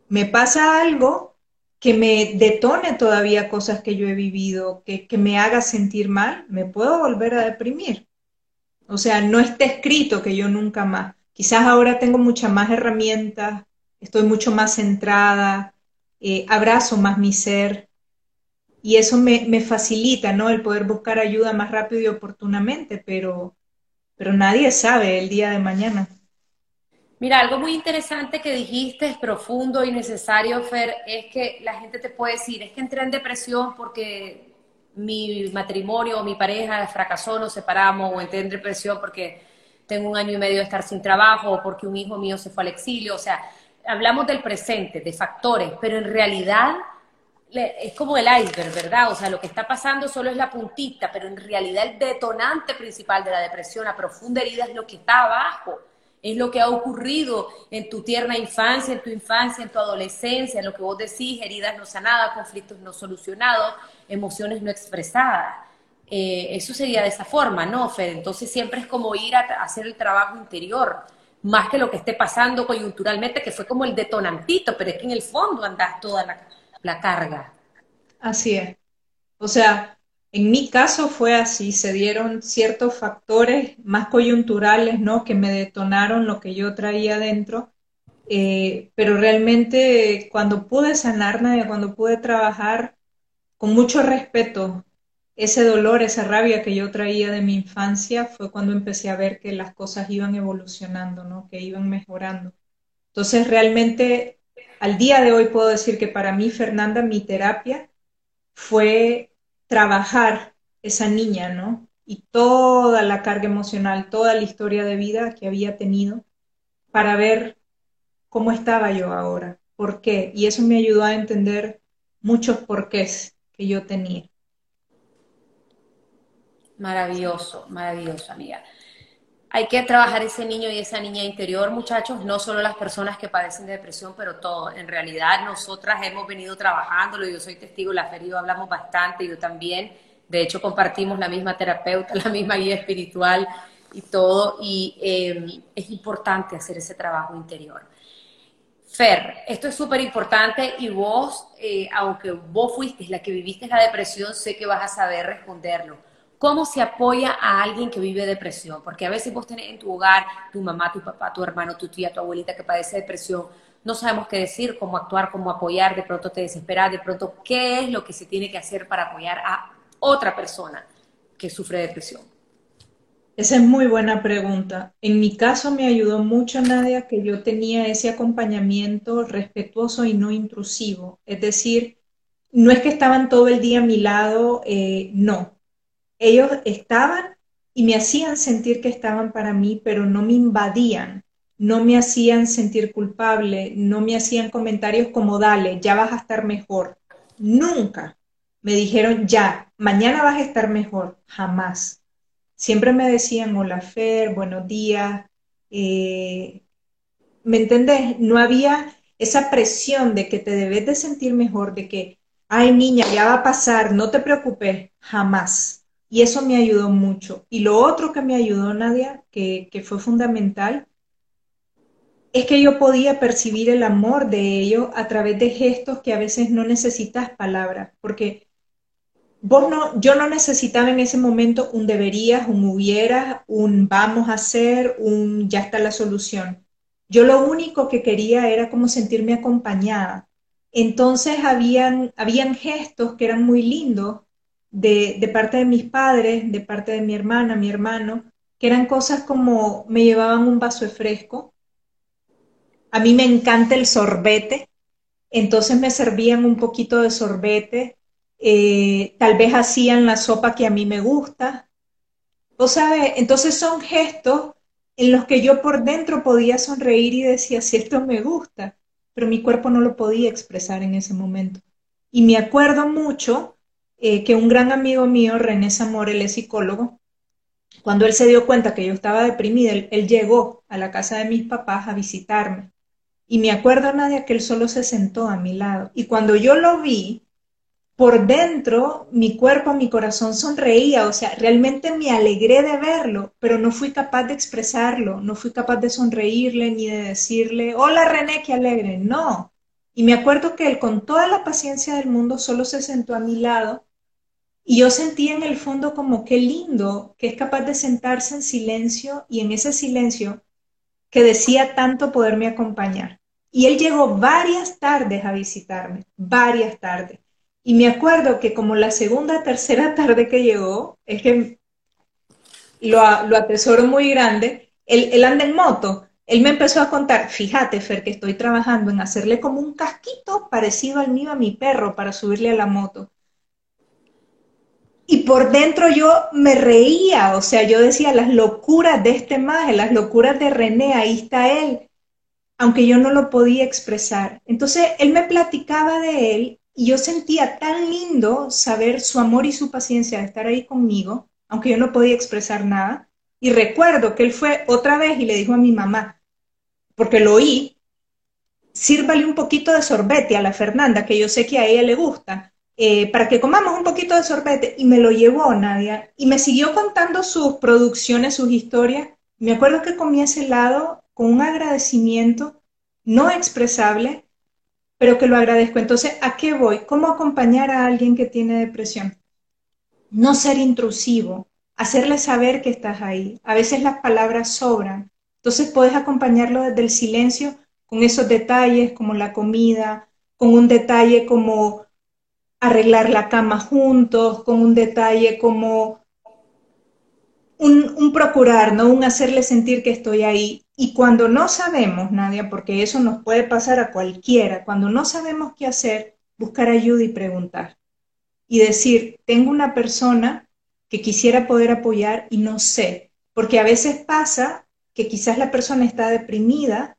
Me pasa algo que me detone todavía cosas que yo he vivido, que, que me haga sentir mal, me puedo volver a deprimir. O sea, no está escrito que yo nunca más. Quizás ahora tengo muchas más herramientas, estoy mucho más centrada, eh, abrazo más mi ser y eso me, facilita, ¿no? El poder buscar ayuda más rápido y oportunamente, pero, pero nadie sabe el día de mañana. Mira, algo muy interesante que dijiste, es profundo y necesario, Fer, es que la gente te puede decir, es que entré en depresión porque mi matrimonio o mi pareja fracasó, nos separamos, o entré en depresión porque tengo un año y medio de estar sin trabajo, o porque un hijo mío se fue al exilio, o sea, hablamos del presente, de factores, pero en realidad es como el iceberg, ¿verdad? O sea, lo que está pasando solo es la puntita, pero en realidad el detonante principal de la depresión, la profunda herida, es lo que está abajo, es lo que ha ocurrido en tu tierna infancia, en tu infancia, en tu adolescencia, en lo que vos decís, heridas no sanadas, conflictos no solucionados, emociones no expresadas. Eh, eso sería de esa forma, ¿no, Fede? Entonces siempre es como ir a hacer el trabajo interior más que lo que esté pasando coyunturalmente, que fue como el detonantito, pero es que en el fondo andas toda la, carga. Así es. O sea, en mi caso fue así, se dieron ciertos factores más coyunturales, ¿no? Que me detonaron lo que yo traía dentro, eh, pero realmente cuando pude sanarme, cuando pude trabajar con mucho respeto ese dolor, esa rabia que yo traía de mi infancia fue cuando empecé a ver que las cosas iban evolucionando, ¿no? que iban mejorando. Entonces, realmente, al día de hoy puedo decir que para mí, Fernanda, mi terapia fue trabajar esa niña, ¿no? Y toda la carga emocional, toda la historia de vida que había tenido para ver cómo estaba yo ahora, por qué. Y eso me ayudó a entender muchos porqués que yo tenía. Maravilloso, maravilloso, amiga. Hay que trabajar ese niño y esa niña interior, muchachos, no solo las personas que padecen de depresión, pero todo. En realidad, nosotras hemos venido trabajándolo, yo soy testigo, la ferido hablamos bastante, yo también. De hecho, compartimos la misma terapeuta, la misma guía espiritual y todo, y em, es importante hacer ese trabajo interior. Fer, esto es súper importante y vos, eh, aunque vos fuiste la que viviste la depresión, sé que vas a saber responderlo ¿Cómo se apoya a alguien que vive depresión? Porque a veces vos tenés en tu hogar tu mamá, tu papá, tu hermano, tu tía, tu abuelita que padece depresión. no sabemos qué decir, cómo actuar, cómo apoyar, de pronto te desesperas, de pronto qué es lo que se tiene que hacer para apoyar a otra persona que sufre depresión. Esa es muy buena pregunta. En mi caso me ayudó mucho, Nadia, que yo tenía ese acompañamiento respetuoso y no intrusivo. Es decir, no es que estaban todo el día a mi lado, eh, no. Ellos estaban y me hacían sentir que estaban para mí, pero no me invadían no me hacían sentir culpable, no me hacían comentarios como, dale, ya vas a estar mejor. Nunca me dijeron, ya, mañana vas a estar mejor, jamás. Siempre me decían, hola Fer, buenos días. Eh, ¿Me entendés? No había esa presión de que te debes de sentir mejor, de que, ay niña, ya va a pasar, no te preocupes, jamás. Y eso me ayudó mucho. Y lo otro que me ayudó, Nadia, que, que fue fundamental, es que yo podía percibir el amor de ellos a través de gestos que a veces no necesitas palabras, porque vos no, yo no necesitaba en ese momento un deberías, un hubieras, un vamos a hacer, un ya está la solución. Yo lo único que quería era como sentirme acompañada. Entonces habían, habían gestos que eran muy lindos de, parte de mis padres, de parte de mi hermana, mi hermano, que eran cosas como me llevaban un vaso de fresco, a mí me encanta el sorbete, entonces me servían un poquito de sorbete, eh, tal vez hacían la sopa que a mí me gusta. O sabes, entonces son gestos en los que yo por dentro podía sonreír y decía, si esto me gusta, pero mi cuerpo no lo podía expresar en ese momento. Y me acuerdo mucho eh, que un gran amigo mío, René Zamora, él psicólogo, cuando él se dio cuenta que yo estaba deprimida, él llegó a la casa de mis papás a visitarme. Y me acuerdo, Nadia, que él solo se sentó a mi lado. Y cuando yo lo vi, por dentro, mi cuerpo, mi corazón sonreía, o sea, realmente me alegré de verlo, pero no fui capaz de expresarlo, no fui capaz de sonreírle ni de decirle, hola René, qué alegre, no. Y me acuerdo que él con toda la paciencia del mundo solo se sentó a mi lado y yo sentí en el fondo como qué lindo que es capaz de sentarse en silencio y en ese silencio que decía tanto poderme acompañar. Y él llegó varias tardes a visitarme, varias tardes. Y me acuerdo que como la segunda, tercera tarde que llegó, es que lo, lo atesoro muy grande, él, él anda en moto. Él me empezó a contar, fíjate, Fer, que estoy trabajando en hacerle como un casquito parecido al mío a mi perro para subirle a la moto. Y por dentro yo me reía, o sea, yo decía las locuras de este maje, las locuras de René, ahí está él, aunque yo no lo podía expresar. Entonces él me platicaba de él y yo sentía tan lindo saber su amor y su paciencia de estar ahí conmigo, aunque yo no podía expresar nada. Y recuerdo que él fue otra vez y le dijo a mi mamá, porque lo oí, sírvale un poquito de sorbete a la Fernanda, que yo sé que a ella le gusta. Eh, para que comamos un poquito de sorbete y me lo llevó Nadia y me siguió contando sus producciones, sus historias. Me acuerdo que comí ese helado con un agradecimiento no expresable, pero que lo agradezco. Entonces, ¿a qué voy? ¿Cómo acompañar a alguien que tiene depresión? No ser intrusivo, hacerle saber que estás ahí. A veces las palabras sobran. Entonces puedes acompañarlo desde el silencio con esos detalles como la comida, con un detalle como arreglar la cama juntos, con un detalle como un, procurar, ¿no? Un hacerle sentir que estoy ahí. Y cuando no sabemos, Nadia, porque eso nos puede pasar a cualquiera, cuando no sabemos qué hacer, buscar ayuda y preguntar. Y decir, tengo una persona que quisiera poder apoyar y no sé, porque a veces pasa que quizás la persona está deprimida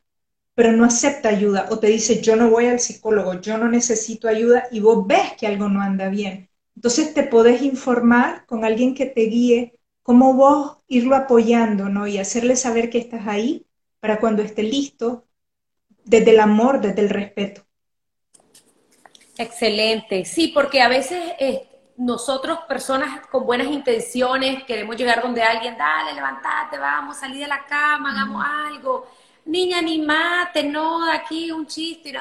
pero no acepta ayuda o te dice, yo no voy al psicólogo, yo no necesito ayuda y vos ves que algo no anda bien. Entonces te podés informar con alguien que te guíe cómo vos irlo apoyando, ¿no? Y hacerle saber que estás ahí para cuando esté listo, desde el amor, desde el respeto. Excelente, sí, porque a veces eh, nosotros, personas con buenas intenciones, queremos llegar donde alguien, dale, levantate, vamos, salí de la cama, hagamos algo niña, animate, no, aquí un chiste.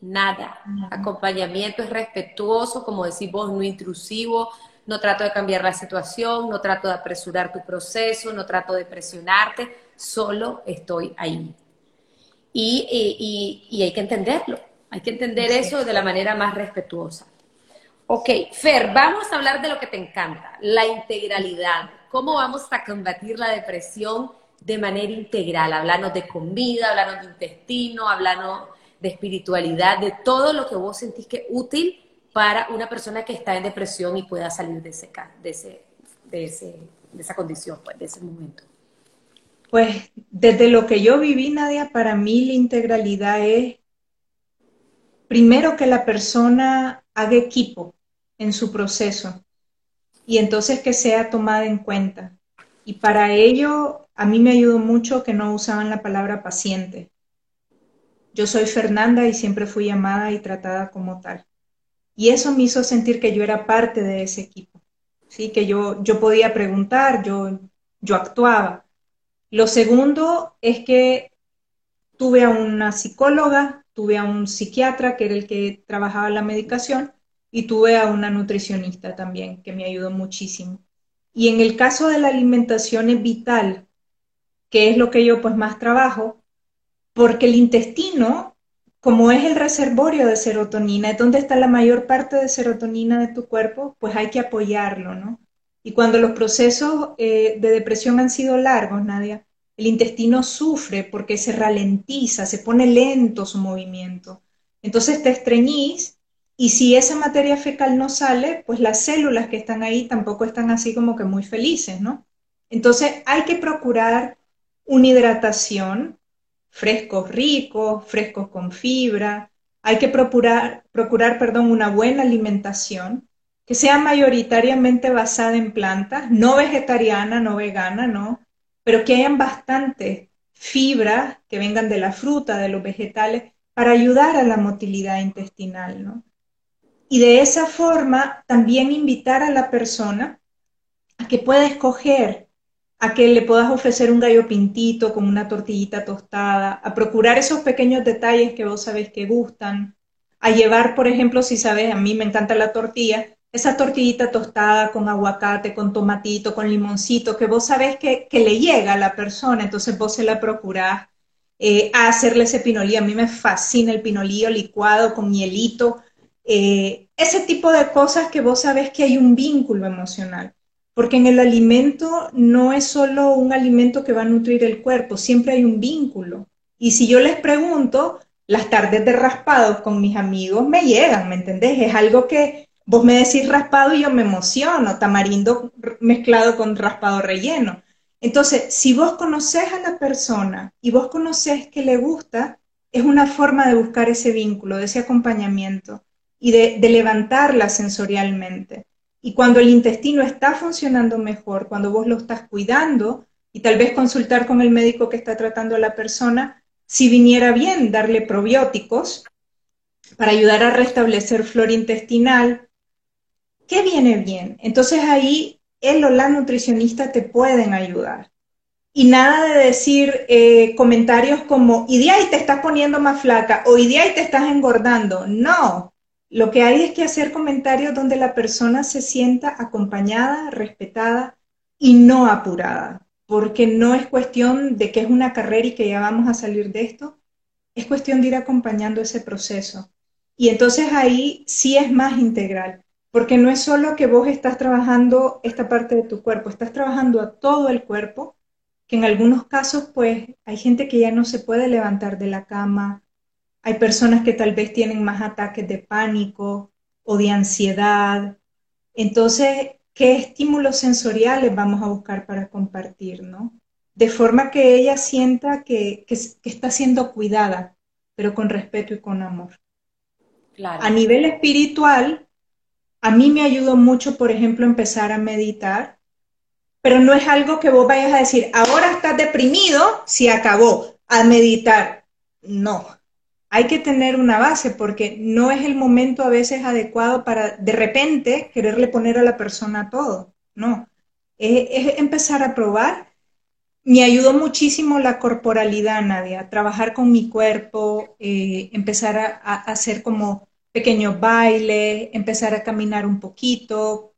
Nada. Acompañamiento es respetuoso, como decís vos, no intrusivo. No trato de cambiar la situación, no trato de apresurar tu proceso, no trato de presionarte, solo estoy ahí. y, hay que entenderlo, hay que entender eso de la manera más respetuosa. Ok, Fer, vamos a hablar de lo que te encanta, la integralidad. ¿Cómo vamos a combatir la depresión de manera integral? Hablarnos de comida, hablarnos de intestino, hablarnos de espiritualidad, de todo lo que vos sentís que es útil para una persona que está en depresión y pueda salir de, ese, de, ese, de, ese, de esa condición, pues, de ese momento. Pues desde lo que yo viví, Nadia, para mí la integralidad es primero que la persona haga equipo en su proceso y entonces que sea tomada en cuenta. Y para ello, a mí me ayudó mucho que no usaban la palabra paciente. Yo soy Fernanda y siempre fui llamada y tratada como tal. Y eso me hizo sentir que yo era parte de ese equipo, ¿sí? que yo, yo podía preguntar, yo, yo actuaba. Lo segundo es que tuve a una psicóloga, tuve a un psiquiatra, que era el que trabajaba la medicación, y tuve a una nutricionista también, que me ayudó muchísimo. Y en el caso de la alimentación es vital, que es lo que yo pues más trabajo, porque el intestino, como es el reservorio de serotonina, es donde está la mayor parte de serotonina de tu cuerpo, pues hay que apoyarlo, ¿no? Y cuando los procesos eh, de depresión han sido largos, Nadia, el intestino sufre porque se ralentiza, se pone lento su movimiento. Entonces te estreñís y si esa materia fecal no sale, pues las células que están ahí tampoco están así como que muy felices, ¿no? Entonces hay que procurar una hidratación, frescos ricos, frescos con fibra, hay que procurar, procurar perdón, una buena alimentación que sea mayoritariamente basada en plantas, no vegetariana, no vegana, no, pero que hayan bastantes fibras que vengan de la fruta, de los vegetales, para ayudar a la motilidad intestinal, ¿no? Y de esa forma también invitar a la persona a que pueda escoger, a que le puedas ofrecer un gallo pintito con una tortillita tostada, a procurar esos pequeños detalles que vos sabés que gustan, a llevar, por ejemplo, si sabes, a mí me encanta la tortilla, esa tortillita tostada con aguacate, con tomatito, con limoncito, que vos sabés que, le llega a la persona, entonces vos se la procurás eh, a hacerle ese pinolí. A mí me fascina el pinolillo licuado con mielito. Eh, ese tipo de cosas que vos sabés que hay un vínculo emocional. Porque en el alimento no es solo un alimento que va a nutrir el cuerpo, siempre hay un vínculo. Y si yo les pregunto, las tardes de raspados con mis amigos me llegan, ¿me entendés? Es algo que, Vos me decís raspado y yo me emociono, tamarindo mezclado con raspado relleno. Entonces, si vos conoces a la persona y vos conoces que le gusta, es una forma de buscar ese vínculo, ese acompañamiento y de, levantarla sensorialmente. Y cuando el intestino está funcionando mejor, cuando vos lo estás cuidando, y tal vez consultar con el médico que está tratando a la persona, si viniera bien darle probióticos para ayudar a restablecer flora intestinal, ¿qué viene bien? Entonces ahí él o la nutricionista te pueden ayudar. Y nada de decir eh, comentarios como, y de ahí te estás poniendo más flaca o y de ahí te estás engordando. No, lo que hay es que hacer comentarios donde la persona se sienta acompañada, respetada y no apurada, porque no es cuestión de que es una carrera y que ya vamos a salir de esto, es cuestión de ir acompañando ese proceso. Y entonces ahí sí es más integral. Porque no es solo que vos estás trabajando esta parte de tu cuerpo, estás trabajando a todo el cuerpo, que en algunos casos pues hay gente que ya no se puede levantar de la cama, hay personas que tal vez tienen más ataques de pánico o de ansiedad. Entonces, ¿qué estímulos sensoriales vamos a buscar para compartir, no? De forma que ella sienta que, está siendo cuidada, pero con respeto y con amor. A nivel espiritual, a mí me ayudó mucho, por ejemplo, empezar a meditar, pero no es algo que vos vayas a decir, ahora estás deprimido, si acabó, a meditar. No, hay que tener una base porque no es el momento a veces adecuado para de repente quererle poner a la persona todo. No, es, empezar a probar. Me ayudó muchísimo la corporalidad, Nadia, trabajar con mi cuerpo, eh, empezar a hacer como pequeños bailes, empezar a caminar un poquito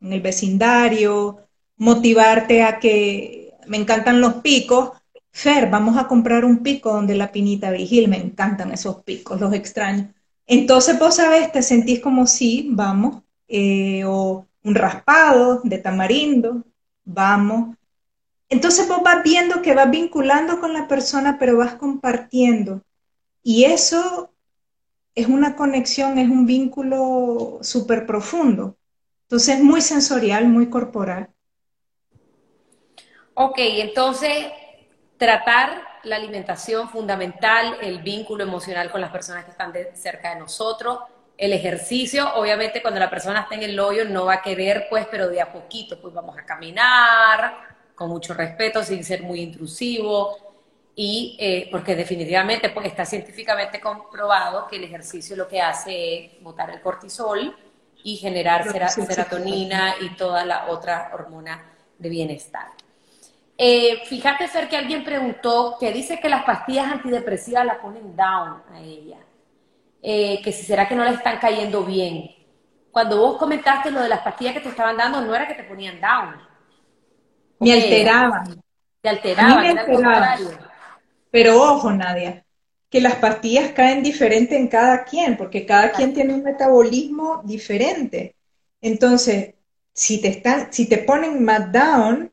en el vecindario, motivarte a que me encantan los picos, Fer, vamos a comprar un pico donde la pinita vigil, me encantan esos picos, los extraño. Entonces vos sabés, te sentís como sí, vamos, eh, o un raspado de tamarindo, vamos. Entonces vos vas viendo que vas vinculando con la persona, pero vas compartiendo. Y eso es una conexión, es un vínculo súper profundo. Entonces es muy sensorial, muy corporal. Ok, entonces tratar la alimentación fundamental, el vínculo emocional con las personas que están cerca de nosotros, el ejercicio, obviamente cuando la persona está en el hoyo no va a querer, pues, pero de a poquito, pues vamos a caminar con mucho respeto, sin ser muy intrusivo, y eh, porque definitivamente pues, está científicamente comprobado que el ejercicio lo que hace es botar el cortisol y generar serotonina y toda la otra hormona de bienestar. Eh, fíjate, ser que alguien preguntó que dice que las pastillas antidepresivas la ponen down a ella. Eh, que si será que no le están cayendo bien. Cuando vos comentaste lo de las pastillas que te estaban dando, no era que te ponían down. Me alteraban. Te alteraban, Pero ojo, Nadia, que las pastillas caen diferente en cada quien, porque cada quien tiene un metabolismo diferente. Entonces, si te están, si te ponen más down,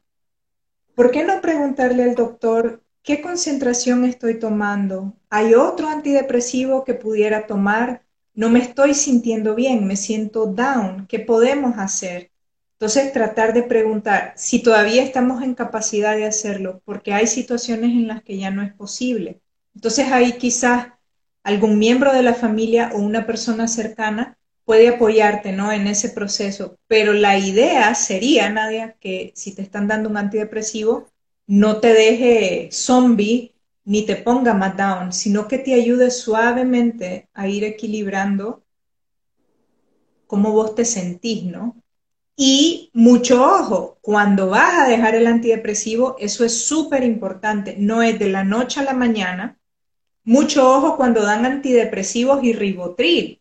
¿por qué no preguntarle al doctor ¿Qué concentración estoy tomando? ¿Hay otro antidepresivo que pudiera tomar? No me estoy sintiendo bien, me siento down. ¿Qué podemos hacer? Entonces, tratar de preguntar si todavía estamos en capacidad de hacerlo, porque hay situaciones en las que ya no es posible. Entonces, ahí quizás algún miembro de la familia o una persona cercana puede apoyarte, ¿no? En ese proceso. Pero la idea sería, Nadia, que si te están dando un antidepresivo, no te deje zombie ni te ponga más down, sino que te ayude suavemente a ir equilibrando cómo vos te sentís, ¿no? Y mucho ojo, cuando vas a dejar el antidepresivo, eso es súper importante, no es de la noche a la mañana. Mucho ojo cuando dan antidepresivos y ribotril,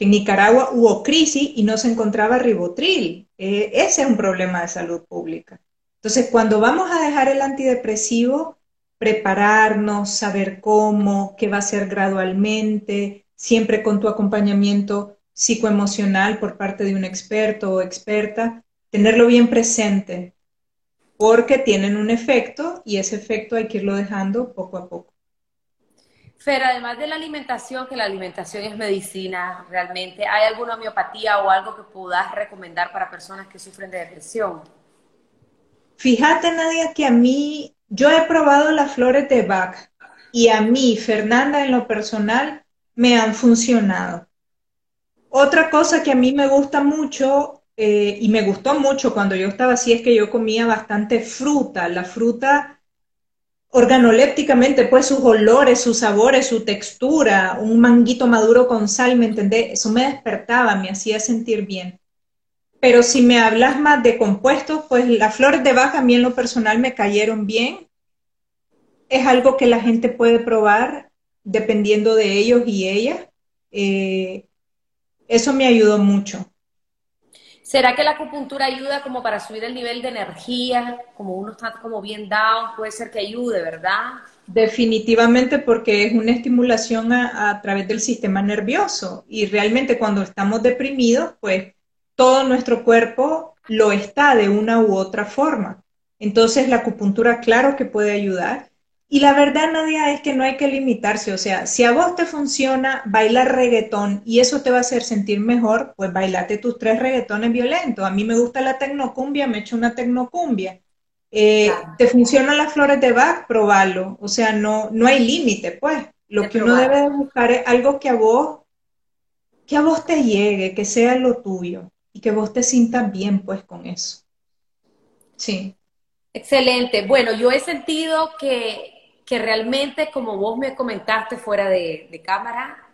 que en Nicaragua hubo crisis y no se encontraba ribotril. Eh, ese es un problema de salud pública. Entonces, cuando vamos a dejar el antidepresivo, prepararnos, saber cómo, qué va a ser gradualmente, siempre con tu acompañamiento psicoemocional por parte de un experto o experta, tenerlo bien presente, porque tienen un efecto y ese efecto hay que irlo dejando poco a poco. Fer, además de la alimentación, que la alimentación es medicina realmente, ¿hay alguna homeopatía o algo que puedas recomendar para personas que sufren de depresión? Fíjate, Nadia, que a mí, yo he probado las flores de Bach y a mí, Fernanda, en lo personal, me han funcionado. Otra cosa que a mí me gusta mucho eh, y me gustó mucho cuando yo estaba así es que yo comía bastante fruta. La fruta organolépticamente, pues sus olores, sus sabores, su textura, un manguito maduro con sal, ¿me entendés? Eso me despertaba, me hacía sentir bien. Pero si me hablas más de compuestos, pues las flores de baja a mí en lo personal me cayeron bien. Es algo que la gente puede probar dependiendo de ellos y ellas. Eh, eso me ayudó mucho. ¿Será que la acupuntura ayuda como para subir el nivel de energía? Como uno está como bien down, puede ser que ayude, ¿verdad? Definitivamente porque es una estimulación a, a través del sistema nervioso y realmente cuando estamos deprimidos, pues todo nuestro cuerpo lo está de una u otra forma. Entonces la acupuntura claro que puede ayudar. Y la verdad, Nadia, es que no hay que limitarse. O sea, si a vos te funciona bailar reggaetón y eso te va a hacer sentir mejor, pues bailate tus tres reggaetones violentos. A mí me gusta la tecnocumbia, me echo una tecnocumbia. Eh, ¿Te funcionan las flores de Bach? Probalo. O sea, no, no hay límite, pues. Lo que uno debe buscar es algo que a vos, que a vos te llegue, que sea lo tuyo y que vos te sientas bien pues con eso. Sí. Excelente. Bueno, yo he sentido que, que realmente, como vos me comentaste fuera de, de, cámara,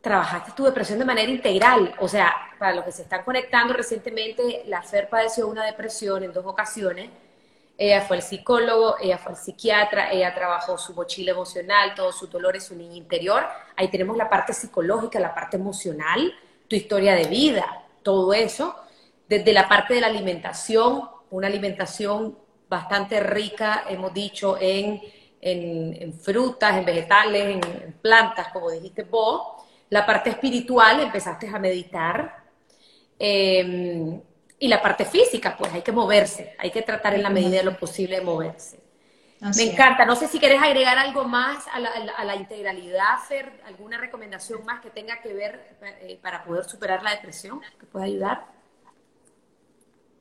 trabajaste tu depresión de manera integral. O sea, para los que se están conectando recientemente, la FER padeció una depresión en dos ocasiones. Ella fue el psicólogo, ella fue el psiquiatra, ella trabajó su mochila emocional, todos sus dolores, su niño interior. Ahí tenemos la parte psicológica, la parte emocional, tu historia de vida todo eso, desde la parte de la alimentación, una alimentación bastante rica, hemos dicho, en en, frutas, en vegetales, en, plantas, como dijiste vos. La parte espiritual, empezaste a meditar. Em, y la parte física, pues hay que moverse, hay que tratar en la medida de lo posible de moverse. Me encanta. No sé si querés agregar algo más a la, integralidad, Fer, alguna recomendación más que tenga que ver eh, para poder superar la depresión, que pueda ayudar.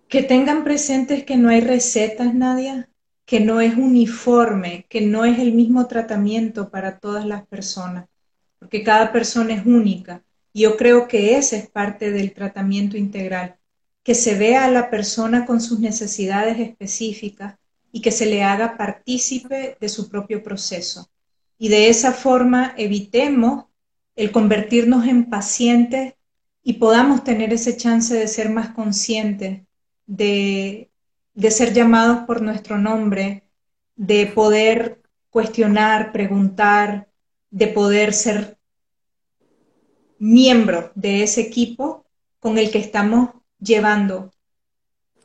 Que tengan presentes que no hay recetas, Nadia, que no es uniforme, que no es el mismo tratamiento para todas las personas, porque cada persona es única. Yo creo que ese es parte del tratamiento integral, que se vea a la persona con sus necesidades específicas y que se le haga partícipe de su propio proceso. Y de esa forma evitemos el convertirnos en pacientes y podamos tener ese chance de ser más conscientes, de, de ser llamados por nuestro nombre, de poder cuestionar, preguntar, de poder ser miembro de ese equipo con el que estamos llevando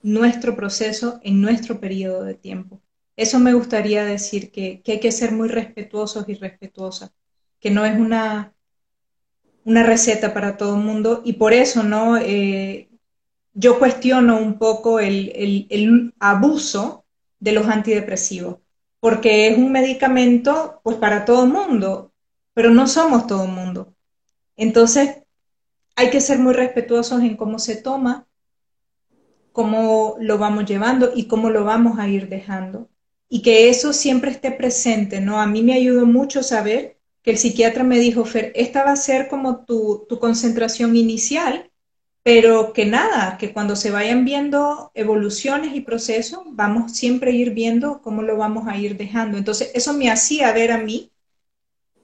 nuestro proceso en nuestro periodo de tiempo. Eso me gustaría decir, que, hay que ser muy respetuosos y respetuosas, que no es una, una receta para todo el mundo y por eso no eh, yo cuestiono un poco el, abuso de los antidepresivos, porque es un medicamento pues para todo el mundo, pero no somos todo el mundo. Entonces, hay que ser muy respetuosos en cómo se toma, cómo lo vamos llevando y cómo lo vamos a ir dejando. Y que eso siempre esté presente, ¿no? A mí me ayudó mucho saber que el psiquiatra me dijo, Fer, esta va a ser como tu, tu concentración inicial, pero que nada, que cuando se vayan viendo evoluciones y procesos, vamos siempre a ir viendo cómo lo vamos a ir dejando. Entonces, eso me hacía ver a mí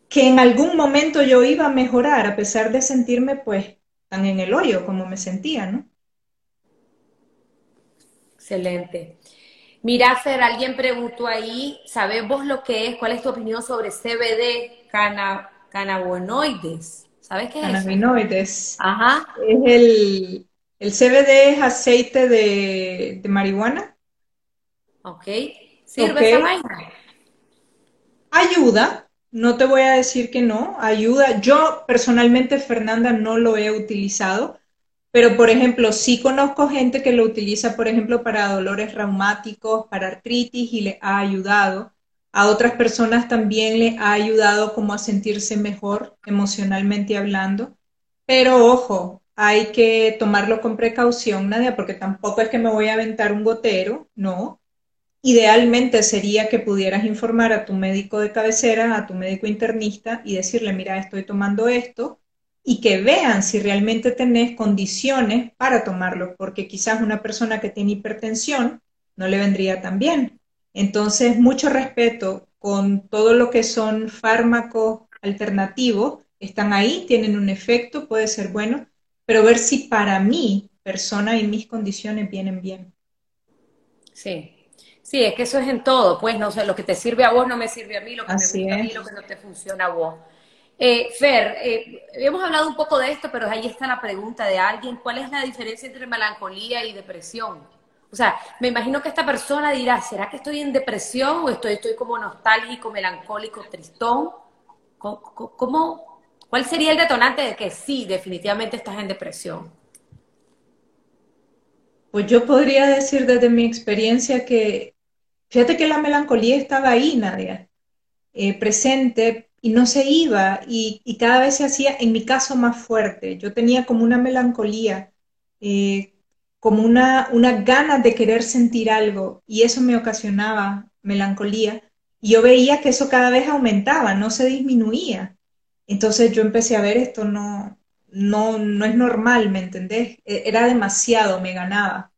que en algún momento yo iba a mejorar, a pesar de sentirme pues tan en el hoyo como me sentía, ¿no? Excelente. Mira, Fer, alguien preguntó ahí, ¿sabes vos lo que es? ¿Cuál es tu opinión sobre CBD, cannabinoides? ¿Sabes qué es? Cannabinoides. Ajá. Es el, el CBD es aceite de, marihuana. Ok. ¿Sirve esa vaina? Ayuda, no te voy a decir que no, ayuda. Yo personalmente, Fernanda, no lo he utilizado pero, por ejemplo, sí conozco gente que lo utiliza, por ejemplo, para dolores reumáticos, para artritis y le ha ayudado. A otras personas también le ha ayudado como a sentirse mejor emocionalmente hablando. Pero ojo, hay que tomarlo con precaución, Nadia, porque tampoco es que me voy a aventar un gotero, no. Idealmente sería que pudieras informar a tu médico de cabecera, a tu médico internista y decirle, mira, estoy tomando esto, y que vean si realmente tenés condiciones para tomarlo, porque quizás una persona que tiene hipertensión no le vendría tan bien. Entonces, mucho respeto con todo lo que son fármacos alternativos, están ahí, tienen un efecto, puede ser bueno, pero ver si para mí, persona y mis condiciones vienen bien. Sí, sí, es que eso es en todo, pues no sé, lo que te sirve a vos no me sirve a mí, lo que me gusta a mí, lo que no te funciona a vos. Eh, Fer, eh, hemos hablado un poco de esto, pero ahí está la pregunta de alguien, ¿cuál es la diferencia entre melancolía y depresión? O sea, me imagino que esta persona dirá, ¿será que estoy en depresión o estoy, estoy como nostálgico, melancólico, tristón? ¿Cómo, ¿Cuál sería el detonante de que sí, definitivamente estás en depresión? Pues yo podría decir desde mi experiencia que, fíjate que la melancolía estaba ahí, Nadia, eh, presente, y no se iba y, cada vez se hacía, en mi caso, más fuerte. Yo tenía como una melancolía, eh, como una, una ganas de querer sentir algo y eso me ocasionaba melancolía. Y yo veía que eso cada vez aumentaba, no se disminuía. Entonces yo empecé a ver esto no, no, no es normal, ¿me entendés? E, era demasiado, me ganaba.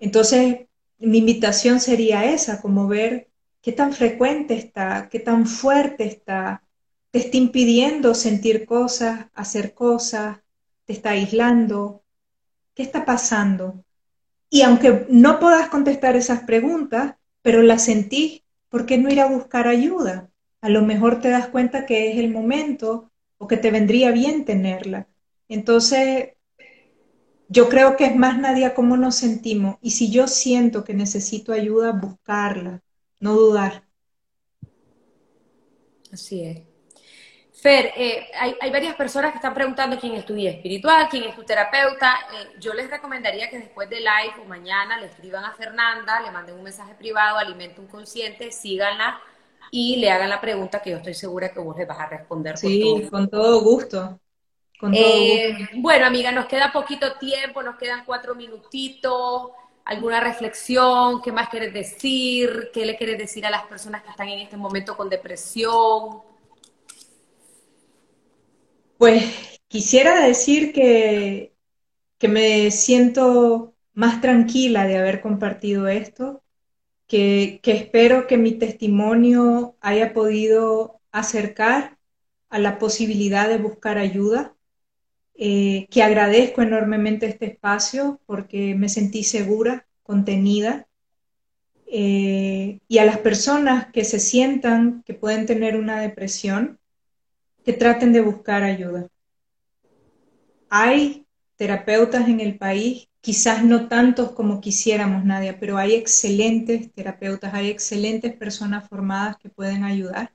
Entonces mi invitación sería esa, como ver qué tan frecuente está, qué tan fuerte está, te está impidiendo sentir cosas, hacer cosas, te está aislando, qué está pasando. Y aunque no puedas contestar esas preguntas, pero las sentís, ¿por qué no ir a buscar ayuda? A lo mejor te das cuenta que es el momento o que te vendría bien tenerla. Entonces, yo creo que es más nadie cómo nos sentimos. Y si yo siento que necesito ayuda, buscarla, no dudar. Así es. Fer, eh, hay, varias personas que están preguntando quién es tu guía espiritual, quién es tu terapeuta. Eh, yo les recomendaría que después de live o mañana le escriban a Fernanda, le manden un mensaje privado, alimento un consciente, síganla y le hagan la pregunta que yo estoy segura que vos les vas a responder. Sí, con todo gusto. Eh, bueno, amiga, nos queda poquito tiempo, nos quedan cuatro minutitos. ¿Alguna reflexión? ¿Qué más quieres decir? ¿Qué le quieres decir a las personas que están en este momento con depresión? Pues quisiera decir que, que me siento más tranquila de haber compartido esto, que, espero que mi testimonio haya podido acercar a la posibilidad de buscar ayuda, eh, que agradezco enormemente este espacio porque me sentí segura, contenida, eh, y a las personas que se sientan que pueden tener una depresión, que traten de buscar ayuda. Hay terapeutas en el país, quizás no tantos como quisiéramos, Nadia, pero hay excelentes terapeutas, hay excelentes personas formadas que pueden ayudar.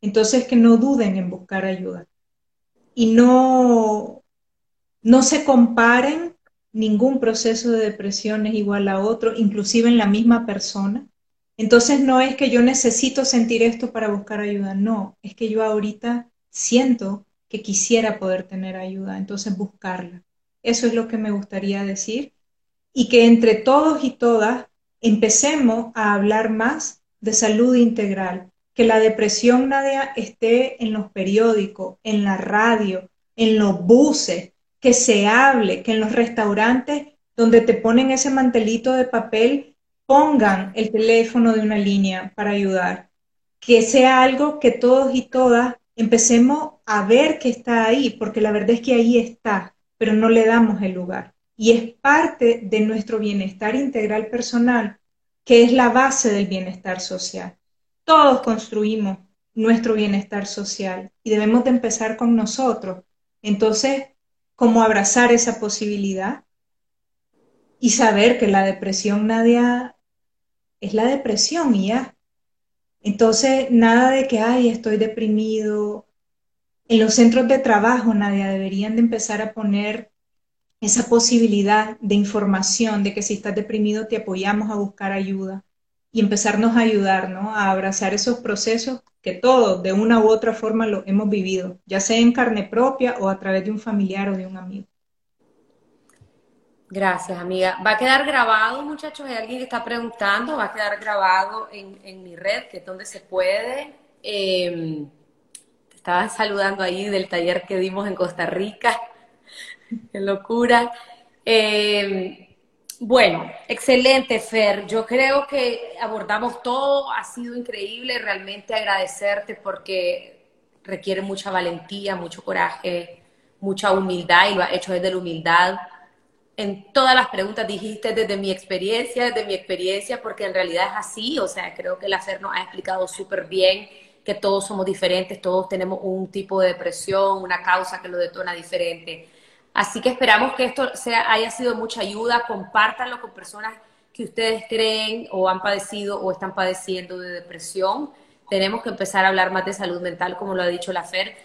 Entonces, que no duden en buscar ayuda. Y no, no se comparen, ningún proceso de depresión es igual a otro, inclusive en la misma persona. Entonces, no es que yo necesito sentir esto para buscar ayuda, no, es que yo ahorita siento que quisiera poder tener ayuda, entonces buscarla. Eso es lo que me gustaría decir. Y que entre todos y todas empecemos a hablar más de salud integral, que la depresión, Nadia, esté en los periódicos, en la radio, en los buses, que se hable, que en los restaurantes donde te ponen ese mantelito de papel, pongan el teléfono de una línea para ayudar, que sea algo que todos y todas empecemos a ver que está ahí, porque la verdad es que ahí está, pero no le damos el lugar. Y es parte de nuestro bienestar integral personal, que es la base del bienestar social. Todos construimos nuestro bienestar social y debemos de empezar con nosotros. Entonces, ¿cómo abrazar esa posibilidad? Y saber que la depresión, Nadia, es la depresión y ya. Entonces, nada de que, ay, estoy deprimido. En los centros de trabajo, Nadia, deberían de empezar a poner esa posibilidad de información de que si estás deprimido te apoyamos a buscar ayuda y empezarnos a ayudar, ¿no? A abrazar esos procesos que todos, de una u otra forma, lo hemos vivido, ya sea en carne propia o a través de un familiar o de un amigo. Gracias, amiga. Va a quedar grabado, muchachos. Hay alguien que está preguntando. Va a quedar grabado en, mi red, que es donde se puede. Eh, te estaban saludando ahí del taller que dimos en Costa Rica. Qué locura. Em, bueno, excelente, Fer. Yo creo que abordamos todo. Ha sido increíble realmente agradecerte porque requiere mucha valentía, mucho coraje, mucha humildad y lo ha hecho desde la humildad en todas las preguntas dijiste desde mi experiencia, desde mi experiencia, porque en realidad es así, o sea, creo que la FER nos ha explicado súper bien que todos somos diferentes, todos tenemos un tipo de depresión, una causa que lo detona diferente. Así que esperamos que esto sea, haya sido mucha ayuda, compártanlo con personas que ustedes creen o han padecido o están padeciendo de depresión. Tenemos que empezar a hablar más de salud mental, como lo ha dicho la FER.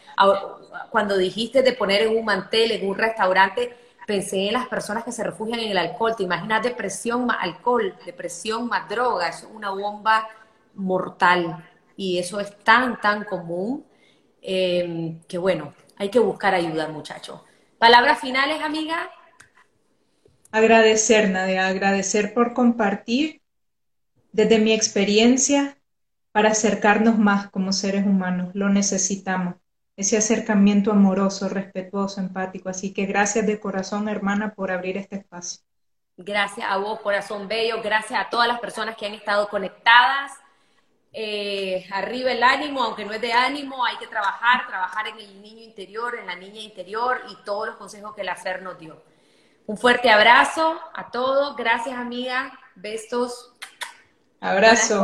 Cuando dijiste de poner en un mantel, en un restaurante, pensé en las personas que se refugian en el alcohol. Te imaginas depresión más alcohol, depresión más droga, es una bomba mortal. Y eso es tan, tan común eh, que bueno, hay que buscar ayuda, muchachos. Palabras finales, amiga. Agradecer, Nadia, agradecer por compartir desde mi experiencia para acercarnos más como seres humanos. Lo necesitamos ese acercamiento amoroso, respetuoso, empático. Así que gracias de corazón, hermana, por abrir este espacio. Gracias a vos, corazón bello. Gracias a todas las personas que han estado conectadas. Eh, arriba el ánimo, aunque no es de ánimo, hay que trabajar, trabajar en el niño interior, en la niña interior y todos los consejos que la FER nos dio. Un fuerte abrazo a todos. Gracias, amiga. Besos. Abrazo.